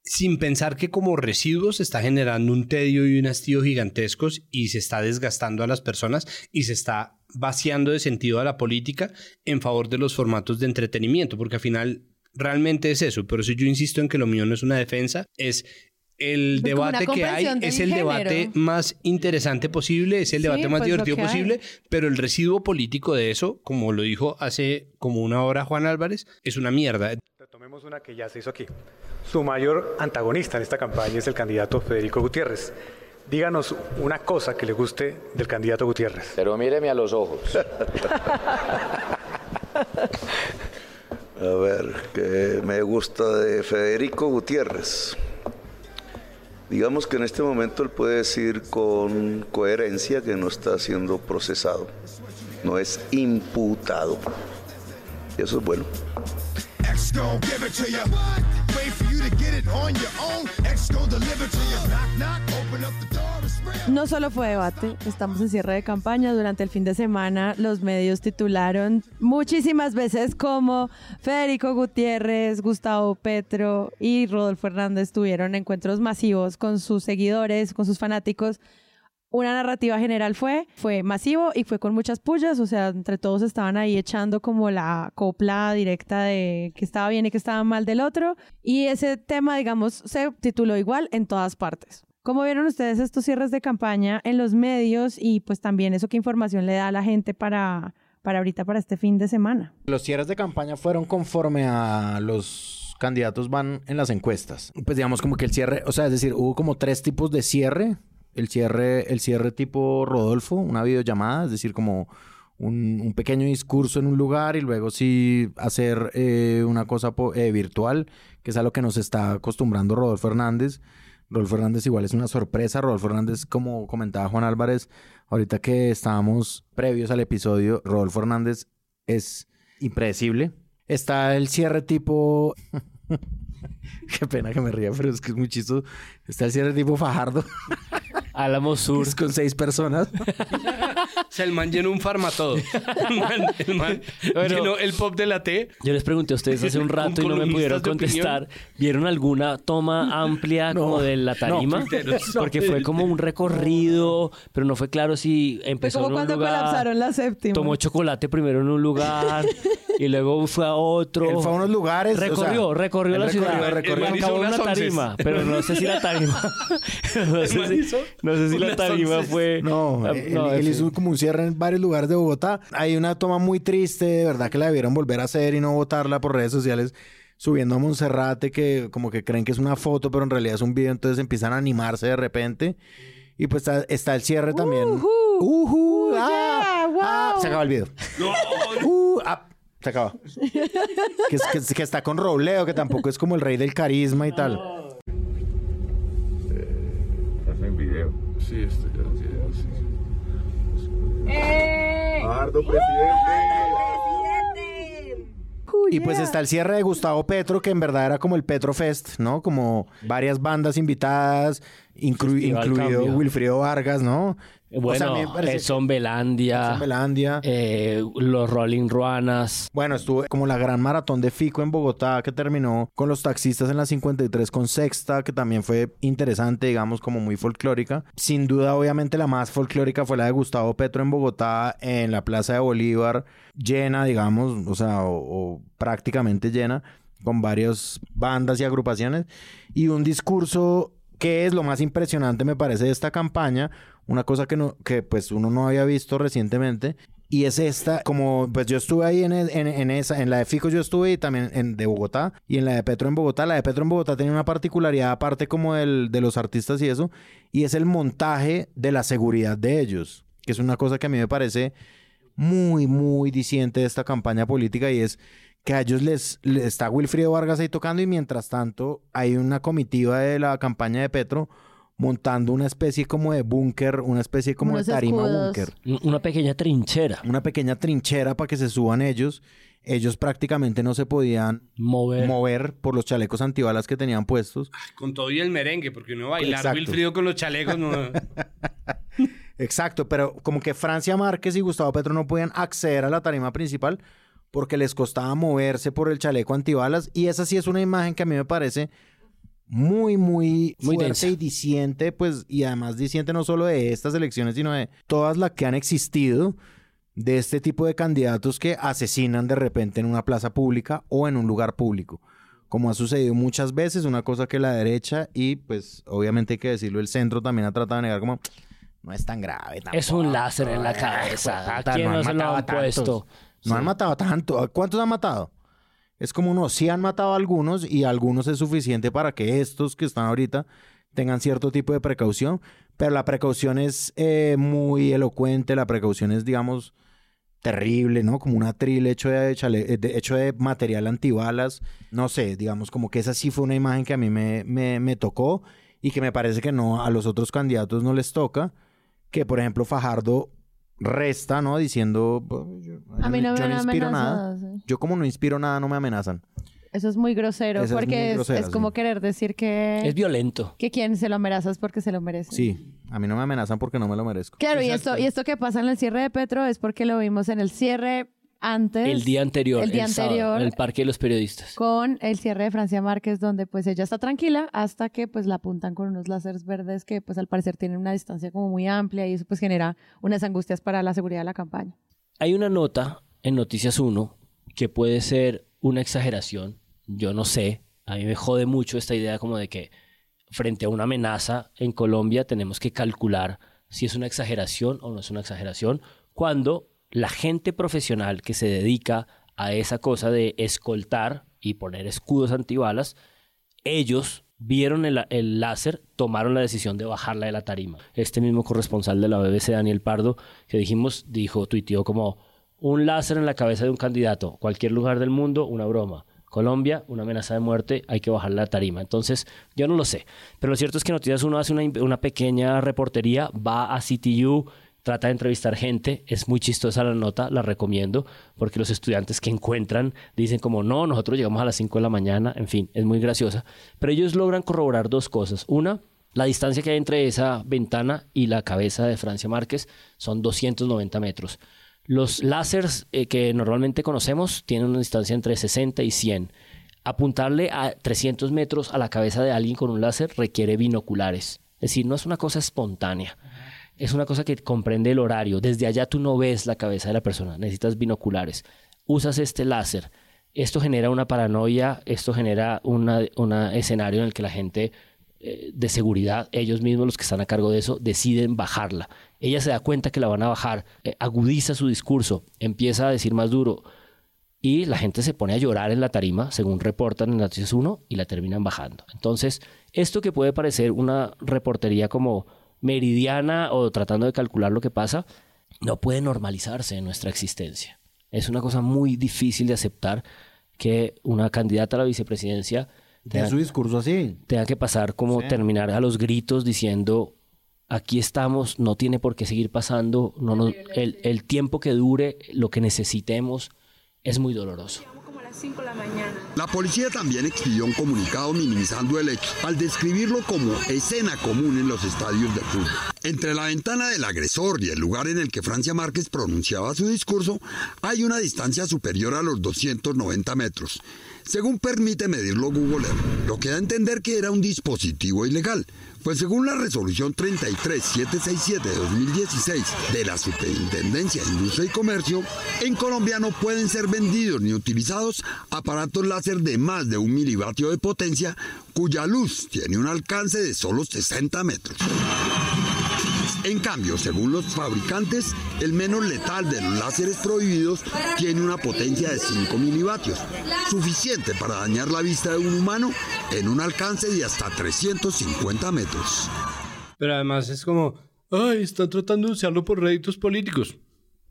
sin pensar que como residuos se está generando un tedio y un hastío gigantescos y se está desgastando a las personas y se está vaciando de sentido a la política en favor de los formatos de entretenimiento, porque al final realmente es eso. Pero si yo insisto en que lo mío no es una defensa, es el Pues debate que hay es el debate género. más interesante posible, es el Sí, debate más pues, divertido posible, pero el residuo político de eso, como lo dijo hace como una hora Juan Álvarez, es una mierda. Tomemos una que ya se hizo aquí. Su mayor antagonista en esta campaña es el candidato Federico Gutiérrez. Díganos una cosa que le guste del candidato Gutiérrez. Pero míreme a los ojos. A ver, que me gusta de Federico Gutiérrez. Digamos que en este momento él puede decir con coherencia que no está siendo procesado, no es imputado. Y eso es bueno. No solo fue debate, estamos en cierre de campaña. Durante el fin de semana los medios titularon muchísimas veces como Federico Gutiérrez, Gustavo Petro y Rodolfo Hernández tuvieron encuentros masivos con sus seguidores, con sus fanáticos. Una narrativa general fue, fue masivo y fue con muchas pullas, o sea, entre todos estaban ahí echando como la copla directa de que estaba bien y que estaba mal del otro. Y ese tema, digamos, se tituló igual en todas partes. ¿Cómo vieron ustedes estos cierres de campaña en los medios y pues también eso qué información le da a la gente para, para ahorita, para este fin de semana? Los cierres de campaña fueron conforme a los candidatos van en las encuestas. Pues digamos como que el cierre, o sea, es decir, hubo como tres tipos de cierre. El cierre, el cierre tipo Rodolfo, una videollamada, es decir, como un, un pequeño discurso en un lugar y luego sí hacer eh, una cosa eh, virtual, que es a lo que nos está acostumbrando Rodolfo Hernández. Rodolfo Hernández igual es una sorpresa. Rodolfo Hernández, como comentaba Juan Álvarez, ahorita que estábamos previos al episodio, Rodolfo Hernández es impredecible. Está el cierre tipo... Qué pena que me ría, pero es que es muy. Está el cierre tipo Fajardo. Álamo Sur. Es con seis personas. O sea, el man llenó un farmatodo. El man, el man Bueno. llenó el pop de la T. Yo les pregunté a ustedes hace un rato y no me pudieron contestar. ¿Vieron alguna toma amplia como de la tarima? Porque fue como un recorrido, pero no fue claro si empezó Como en un cuando lugar, colapsaron la séptima. tomó chocolate primero en un lugar y luego fue a otro. Él fue a unos lugares. o sea, Recorrió, recorrió la recorrió, ciudad. recorrió. Y man hizo acabó una onces. tarima, pero no sé si la tarima. no, sé si, no sé si la tarima fue. No, Ah, él, no, hizo como un cierre en varios lugares de Bogotá. Hay una toma muy triste, de verdad que la debieron volver a hacer y no botarla por redes sociales. Subiendo a Monserrate, que como que creen que es una foto, pero en realidad es un video, entonces empiezan a animarse de repente. Y pues está, está el cierre también. Ujú. Ujú, Uh, ah, yeah, wow. ah, se acaba el video. Uh, ah, se acaba. que, que es- que está con Robledo, que tampoco es como el rey del carisma y tal. Sí, estoy en video, sí. Ardo, presidente. Y pues está el cierre de Gustavo Petro, que en verdad era como el Petro Fest, ¿no? Como varias bandas invitadas, inclu- Festival incluido Cambio. Wilfrido Vargas, ¿no? Bueno, O sea, eh, son Belandia, eh, los Rolling Ruanas. Bueno, estuvo como la gran maratón de Fico en Bogotá, que terminó con los taxistas en la 53 con Sexta, que también fue interesante, digamos, como muy folclórica. Sin duda, obviamente, la más folclórica fue la de Gustavo Petro en Bogotá, en la Plaza de Bolívar, llena, digamos, o sea, o, o prácticamente llena, con varias bandas y agrupaciones. Y un discurso que es lo más impresionante, me parece, de esta campaña, una cosa que, no, que pues uno no había visto recientemente, y es esta, como pues yo estuve ahí en, en, en esa, en la de Fico yo estuve y también en de Bogotá, y en la de Petro en Bogotá, la de Petro en Bogotá tenía una particularidad aparte como del, de los artistas y eso, y es el montaje de la seguridad de ellos, que es una cosa que a mí me parece muy, muy diciente de esta campaña política y es que a ellos les, les está Wilfrido Vargas ahí tocando y mientras tanto hay una comitiva de la campaña de Petro montando una especie como de búnker, una especie como Unos de tarima búnker. Una pequeña trinchera. Una pequeña trinchera para que se suban ellos. Ellos prácticamente no se podían mover, mover por los chalecos antibalas que tenían puestos. Con todo y el merengue, porque uno bailar Exacto. Wilfrido con los chalecos no... Exacto, pero como que Francia Márquez y Gustavo Petro no podían acceder a la tarima principal porque les costaba moverse por el chaleco antibalas y esa sí es una imagen que a mí me parece muy, muy, Muy fuerte densa. y diciente, pues, y además diciente no solo de estas elecciones, sino de todas las que han existido, de este tipo de candidatos que asesinan de repente en una plaza pública o en un lugar público. Como ha sucedido muchas veces, una cosa que la derecha y pues obviamente hay que decirlo, el centro también ha tratado de negar como no es tan grave. Es un láser en la cabeza. ¿A quién no se lo han puesto? No han matado tanto. ¿A ¿Cuántos han matado? Es como no, sí han matado a algunos y a algunos es suficiente para que estos que están ahorita tengan cierto tipo de precaución, pero la precaución es eh, muy elocuente, la precaución es, digamos, terrible, ¿no? Como un atril hecho de, chale- de- hecho de material antibalas, no sé, digamos, como que esa sí fue una imagen que a mí me, me, me tocó y que me parece que no, a los otros candidatos no les toca, que por ejemplo Fajardo resta, ¿no? Diciendo, "Pues, yo, A mí no me yo han inspiro nada. sí. Yo como no inspiro nada, no me amenazan. Eso es muy grosero, Esa es porque muy es, grosera, es como sí. querer decir que... Es violento. Que quien se lo amenaza es porque se lo merece. Sí, a mí no me amenazan porque no me lo merezco. Claro, y esto, y esto que pasa en el cierre de Petro es porque lo vimos en el cierre antes. El día anterior, El día anterior. en el Parque de los Periodistas. Con el cierre de Francia Márquez, donde pues ella está tranquila hasta que pues la apuntan con unos láseres verdes que pues al parecer tienen una distancia como muy amplia y eso pues genera unas angustias para la seguridad de la campaña. Hay una nota en Noticias 1 que puede ser una exageración. Yo no sé. A mí me jode mucho esta idea como de que frente a una amenaza en Colombia tenemos que calcular si es una exageración o no es una exageración cuando la gente profesional que se dedica a esa cosa de escoltar y poner escudos antibalas, ellos vieron el, el láser, tomaron la decisión de bajarla de la tarima. Este mismo corresponsal de la BBC, Daniel Pardo, que dijimos, dijo, tuiteó como un láser en la cabeza de un candidato, cualquier lugar del mundo, una broma. Colombia, una amenaza de muerte, hay que bajar la tarima. Entonces, yo no lo sé. Pero lo cierto es que Noticias Uno hace una, una pequeña reportería, va a CTU, trata de entrevistar gente, es muy chistosa la nota, la recomiendo, porque los estudiantes que encuentran dicen como, no, nosotros llegamos a las 5 de la mañana, en fin, es muy graciosa. Pero ellos logran corroborar dos cosas. Una, la distancia que hay entre esa ventana y la cabeza de Francia Márquez son 290 metros. Los láseres eh, que normalmente conocemos tienen una distancia entre 60 y 100. Apuntarle a 300 metros a la cabeza de alguien con un láser requiere binoculares. Es decir, no es una cosa espontánea. Es una cosa que comprende el horario. Desde allá tú no ves la cabeza de la persona. Necesitas binoculares. Usas este láser. Esto genera una paranoia. Esto genera un escenario en el que la gente eh, de seguridad, ellos mismos los que están a cargo de eso, deciden bajarla. Ella se da cuenta que la van a bajar, eh, agudiza su discurso, empieza a decir más duro y la gente se pone a llorar en la tarima, según reportan en Noticias 1, y la terminan bajando. Entonces, esto que puede parecer una reportería como meridiana o tratando de calcular lo que pasa, no puede normalizarse en nuestra existencia. Es una cosa muy difícil de aceptar que una candidata a la vicepresidencia Tiene su discurso así. tenga que pasar como Sí. terminar a los gritos diciendo aquí estamos, no tiene por qué seguir pasando, no nos- el, el tiempo que dure, lo que necesitemos, es muy doloroso. Como a las 5 de la. La policía también expidió un comunicado minimizando el hecho, al describirlo como escena común en los estadios de fútbol. Entre la ventana del agresor y el lugar en el que Francia Márquez pronunciaba su discurso, hay una distancia superior a los 290 metros, según permite medirlo Google Earth, lo que da a entender que era un dispositivo ilegal. Pues según la resolución 33767 de 2016 de la Superintendencia de Industria y Comercio, en Colombia no pueden ser vendidos ni utilizados aparatos láser de más de un milivatio de potencia cuya luz tiene un alcance de solo 60 metros. En cambio, según los fabricantes, el menos letal de los láseres prohibidos tiene una potencia de 5 milivatios, suficiente para dañar la vista de un humano en un alcance de hasta 350 metros. Pero además es como, ay, están tratando de usarlo por réditos políticos.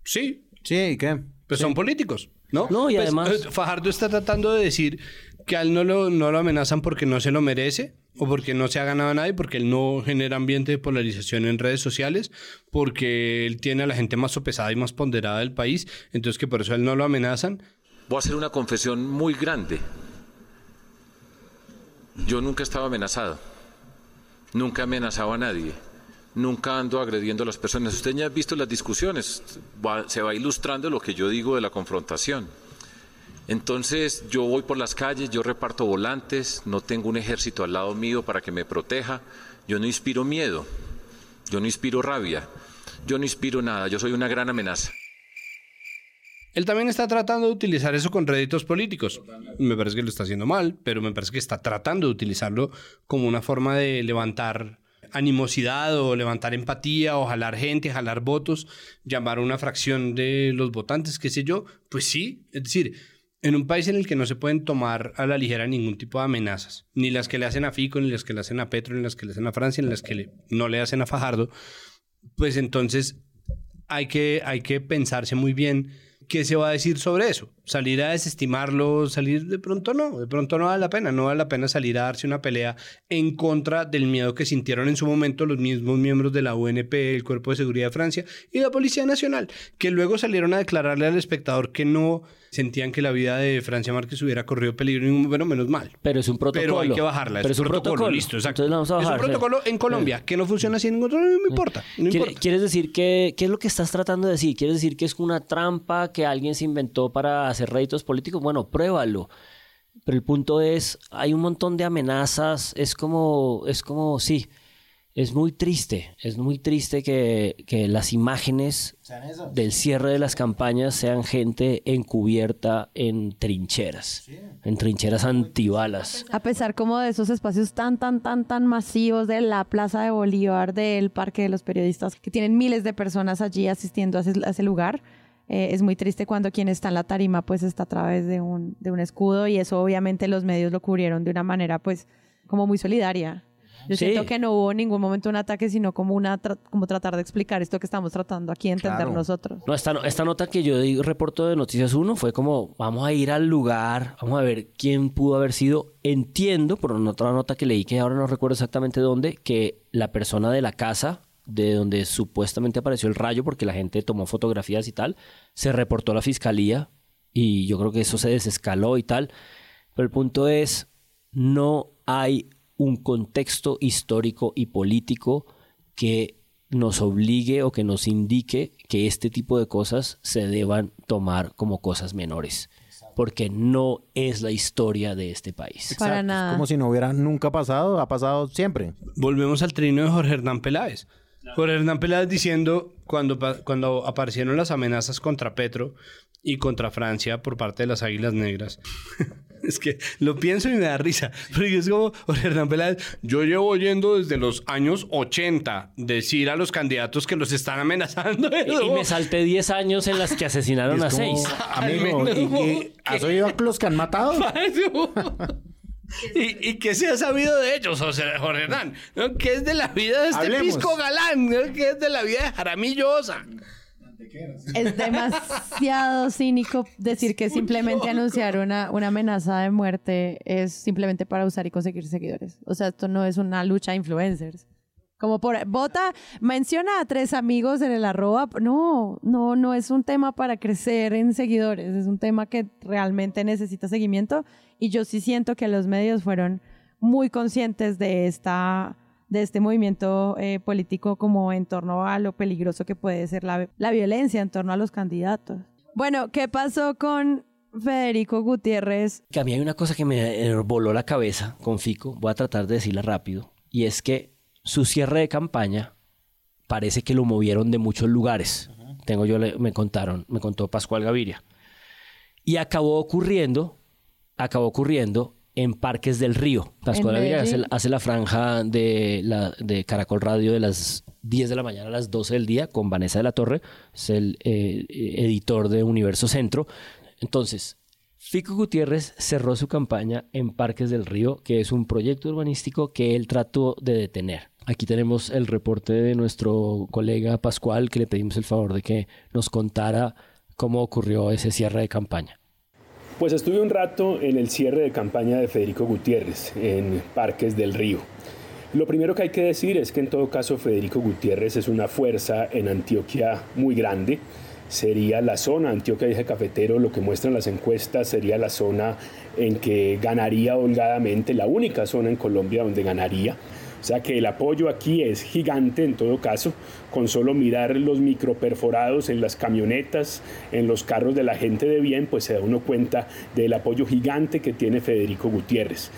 Sí. Sí, ¿qué? Pues son políticos, ¿no? No, y Pues, además- eh, Fajardo está tratando de decir que a él no lo, no lo amenazan porque no se lo merece o porque no se ha ganado a nadie, porque él no genera ambiente de polarización en redes sociales, porque él tiene a la gente más sopesada y más ponderada del país, entonces que por eso a él no lo amenazan. Voy a hacer una confesión muy grande. Yo nunca estaba amenazado. Nunca he amenazado a nadie. Nunca ando agrediendo a las personas. Usted ya ha visto las discusiones. Va- se va ilustrando lo que yo digo de la confrontación. Entonces yo voy por las calles, yo reparto volantes, no tengo un ejército al lado mío para que me proteja. Yo no inspiro miedo. Yo no inspiro rabia. Yo no inspiro nada. Yo soy una gran amenaza. Él también está tratando de utilizar eso con réditos políticos. Me parece que lo está haciendo mal, pero me parece que está tratando de utilizarlo como una forma de levantar animosidad o levantar empatía o jalar gente, jalar votos, llamar a una fracción de los votantes, qué sé yo. Pues sí, es decir, en un país en el que no se pueden tomar a la ligera ningún tipo de amenazas, ni las que le hacen a Fico, ni las que le hacen a Petro, ni las que le hacen a Francia, ni las que le- no le hacen a Fajardo, pues entonces hay que, hay que pensarse muy bien qué se va a decir sobre eso. Salir a desestimarlo, salir de pronto no, de pronto no vale la pena, no vale la pena salir a darse una pelea en contra del miedo que sintieron en su momento los mismos miembros de la UNP, el Cuerpo de Seguridad de Francia y la Policía Nacional, que luego salieron a declararle al espectador que no sentían que la vida de Francia Márquez hubiera corrido peligro, y bueno, menos mal. Pero es un protocolo. Pero hay que bajarla, Pero es un protocolo, listo, exacto. Vamos a Es un sí. protocolo en Colombia, que no funciona así en ningún otro, no me importa, no ¿Quiere- importa. ¿Quieres decir que qué es lo que estás tratando de decir? ¿Quieres decir que es una trampa que alguien se inventó para hacer réditos políticos? Bueno, pruébalo. Pero el punto es, hay un montón de amenazas, es como, es como, sí, es muy triste, es muy triste que, que las imágenes del cierre de las campañas sean gente encubierta en trincheras, en trincheras antibalas. A pesar como de esos espacios tan, tan, tan, tan masivos de la Plaza de Bolívar, del Parque de los Periodistas, que tienen miles de personas allí asistiendo a ese, a ese lugar, eh, es muy triste cuando quien está en la tarima pues está a través de un, de un escudo y eso obviamente los medios lo cubrieron de una manera pues como muy solidaria. Yo Sí. siento que no hubo en ningún momento un ataque, sino como una tra- como tratar de explicar esto que estamos tratando aquí de entender Claro. nosotros. No, esta, no- esta nota que yo di reporto de Noticias 1 fue como, vamos a ir al lugar, vamos a ver quién pudo haber sido. Entiendo, por una otra nota que leí, que ahora no recuerdo exactamente dónde, que la persona de la casa, de donde supuestamente apareció el rayo, porque la gente tomó fotografías y tal, se reportó a la fiscalía y yo creo que eso se desescaló y tal. Pero el punto es, no hay un contexto histórico y político que nos obligue o que nos indique que este tipo de cosas se deban tomar como cosas menores. Porque no es la historia de este país. Para nada. Como si no hubiera nunca pasado, ha pasado siempre. Volvemos al trino de Jorge Hernán Peláez. Jorge Hernán Peláez diciendo, cuando, cuando aparecieron las amenazas contra Petro y contra Francia por parte de las Águilas Negras. Es que lo pienso y me da risa. Porque es como Jorge Hernán Peláez, yo llevo oyendo desde los años 80 decir a los candidatos que los están amenazando. Y, y me salté 10 años en las que asesinaron a Es como, 6. Amigo, ¿y ¿has oído a los que han matado? ¿Y, y qué se ha sabido de ellos, José Jorge Hernán? ¿Qué es de la vida de este Hablemos. pisco galán? ¿Qué es de la vida de Jaramillo Osa? Es demasiado cínico decir que simplemente anunciar una, una amenaza de muerte es simplemente para usar y conseguir seguidores. O sea, esto no es una lucha de influencers. Como por vota, menciona a tres amigos en el arroba. No, no, no es un tema para crecer en seguidores. Es un tema que realmente necesita seguimiento. Y yo sí siento que los medios fueron muy conscientes de esta de este movimiento eh, político como en torno a lo peligroso que puede ser la, la violencia en torno a los candidatos. Bueno, ¿qué pasó con Federico Gutiérrez? Que a mí hay una cosa que me voló la cabeza con Fico, voy a tratar de decirla rápido, y es que su cierre de campaña parece que lo movieron de muchos lugares. Tengo yo, le- me contaron, me contó Pascual Gaviria. Y acabó ocurriendo, acabó ocurriendo en Parques del Río. Pascual hace, Medellín. hace la franja de, la, de Caracol Radio de las 10 de la mañana a las 12 del día con Vanessa de la Torre, es el eh, editor de Universo Centro. Entonces, Fico Gutiérrez cerró su campaña en Parques del Río, que es un proyecto urbanístico que él trató de detener. Aquí tenemos el reporte de nuestro colega Pascual, que le pedimos el favor de que nos contara cómo ocurrió ese cierre de campaña. Pues estuve un rato en el cierre de campaña de Federico Gutiérrez en Parques del Río. Lo primero que hay que decir es que en todo caso Federico Gutiérrez es una fuerza en Antioquia muy grande. Sería la zona, Antioquia dije cafetero, lo que muestran las encuestas sería la zona en que ganaría holgadamente, la única zona en Colombia donde ganaría. Sea que el apoyo aquí es gigante en todo caso, con solo mirar los microperforados en las camionetas, en los carros de la gente de bien, pues se da uno cuenta del apoyo gigante que tiene Federico Gutiérrez.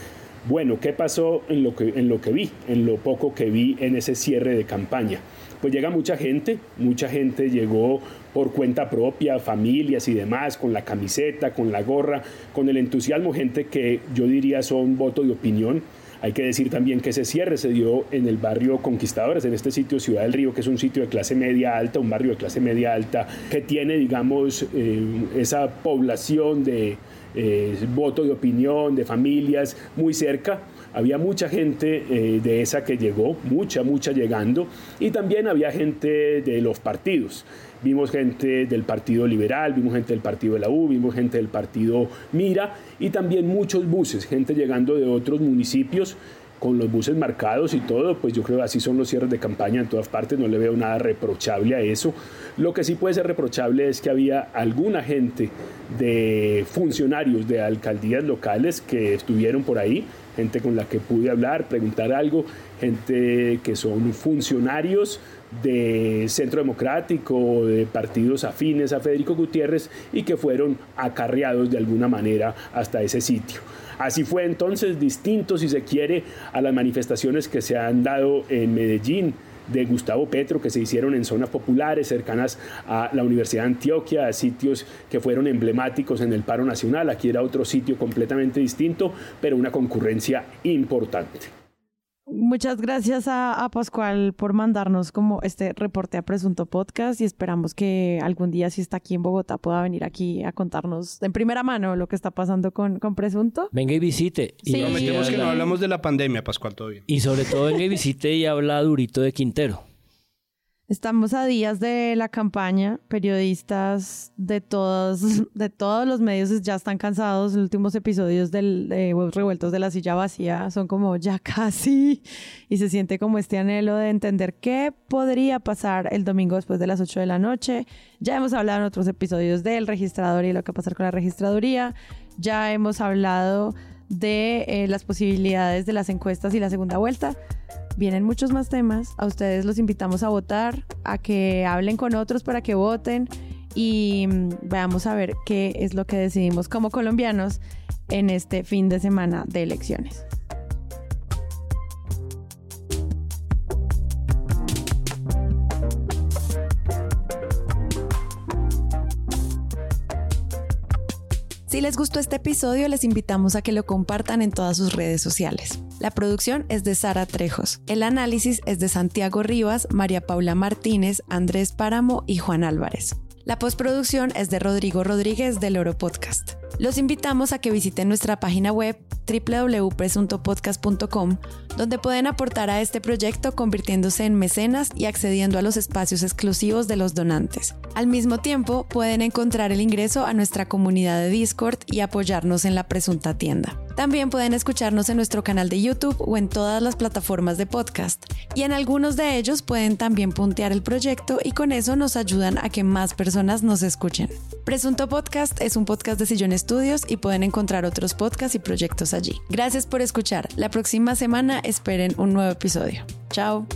Bueno, ¿qué pasó en lo que, en lo que vi, en lo poco que vi en ese cierre de campaña? Pues llega mucha gente, mucha gente llegó por cuenta propia, familias y demás, con la camiseta, con la gorra, con el entusiasmo, gente que yo diría son voto de opinión. Hay que decir también que ese cierre se dio en el barrio Conquistadores, en este sitio Ciudad del Río, que es un sitio de clase media alta, un barrio de clase media alta, que tiene, digamos, eh, esa población de eh, voto de opinión, de familias muy cerca. Había mucha gente eh, de esa que llegó, mucha, mucha llegando, y también había gente de los partidos. Vimos gente del Partido Liberal, vimos gente del Partido de la U, vimos gente del Partido Mira y también muchos buses, gente llegando de otros municipios con los buses marcados y todo, pues yo creo que así son los cierres de campaña en todas partes, no le veo nada reprochable a eso. Lo que sí puede ser reprochable es que había alguna gente de funcionarios de alcaldías locales que estuvieron por ahí, gente con la que pude hablar, preguntar algo, gente que son funcionarios de Centro Democrático, de partidos afines a Federico Gutiérrez y que fueron acarreados de alguna manera hasta ese sitio. Así fue entonces distinto, si se quiere, a las manifestaciones que se han dado en Medellín de Gustavo Petro que se hicieron en zonas populares cercanas a la Universidad de Antioquia, a sitios que fueron emblemáticos en el paro nacional. Aquí era otro sitio completamente distinto, pero una concurrencia importante. Muchas gracias a, a, Pascual por mandarnos como este reporte a Presunto Podcast y esperamos que algún día si está aquí en Bogotá pueda venir aquí a contarnos en primera mano lo que está pasando con, con Presunto. Venga y visite. Sí. Y, Prometemos que no hablamos de la pandemia, Pascual, todo bien. y sobre todo venga y visite y habla durito de Quintero. Estamos a días de la campaña. Periodistas de todos, de todos los medios ya están cansados. Los últimos episodios del, de Huevos Revueltos de la Silla Vacía son como ya casi. Y se siente como este anhelo de entender qué podría pasar el domingo después de las 8 de la noche. Ya hemos hablado en otros episodios del registrador y lo que va a pasar con la registraduría. Ya hemos hablado de eh, las posibilidades de las encuestas y la segunda vuelta. Vienen muchos más temas. A ustedes los invitamos a votar, a que hablen con otros para que voten y mm, veamos a ver qué es lo que decidimos como colombianos en este fin de semana de elecciones. Si les gustó este episodio, les invitamos a que lo compartan en todas sus redes sociales. La producción es de Sara Trejos. El análisis es de Santiago Rivas, María Paula Martínez, Andrés Páramo y Juan Álvarez. La postproducción es de Rodrigo Rodríguez del Oro Podcast. Los invitamos a que visiten nuestra página web www.presuntopodcast.com, donde pueden aportar a este proyecto convirtiéndose en mecenas y accediendo a los espacios exclusivos de los donantes. Al mismo tiempo, pueden encontrar el ingreso a nuestra comunidad de Discord y apoyarnos en la presunta tienda. También pueden escucharnos en nuestro canal de YouTube o en todas las plataformas de podcast. Y en algunos de ellos pueden también puntear el proyecto y con eso nos ayudan a que más personas nos escuchen. Presunto Podcast es un podcast de Sillón Y pueden encontrar otros podcasts y proyectos allí. Gracias por escuchar. La próxima semana esperen un nuevo episodio. Chao.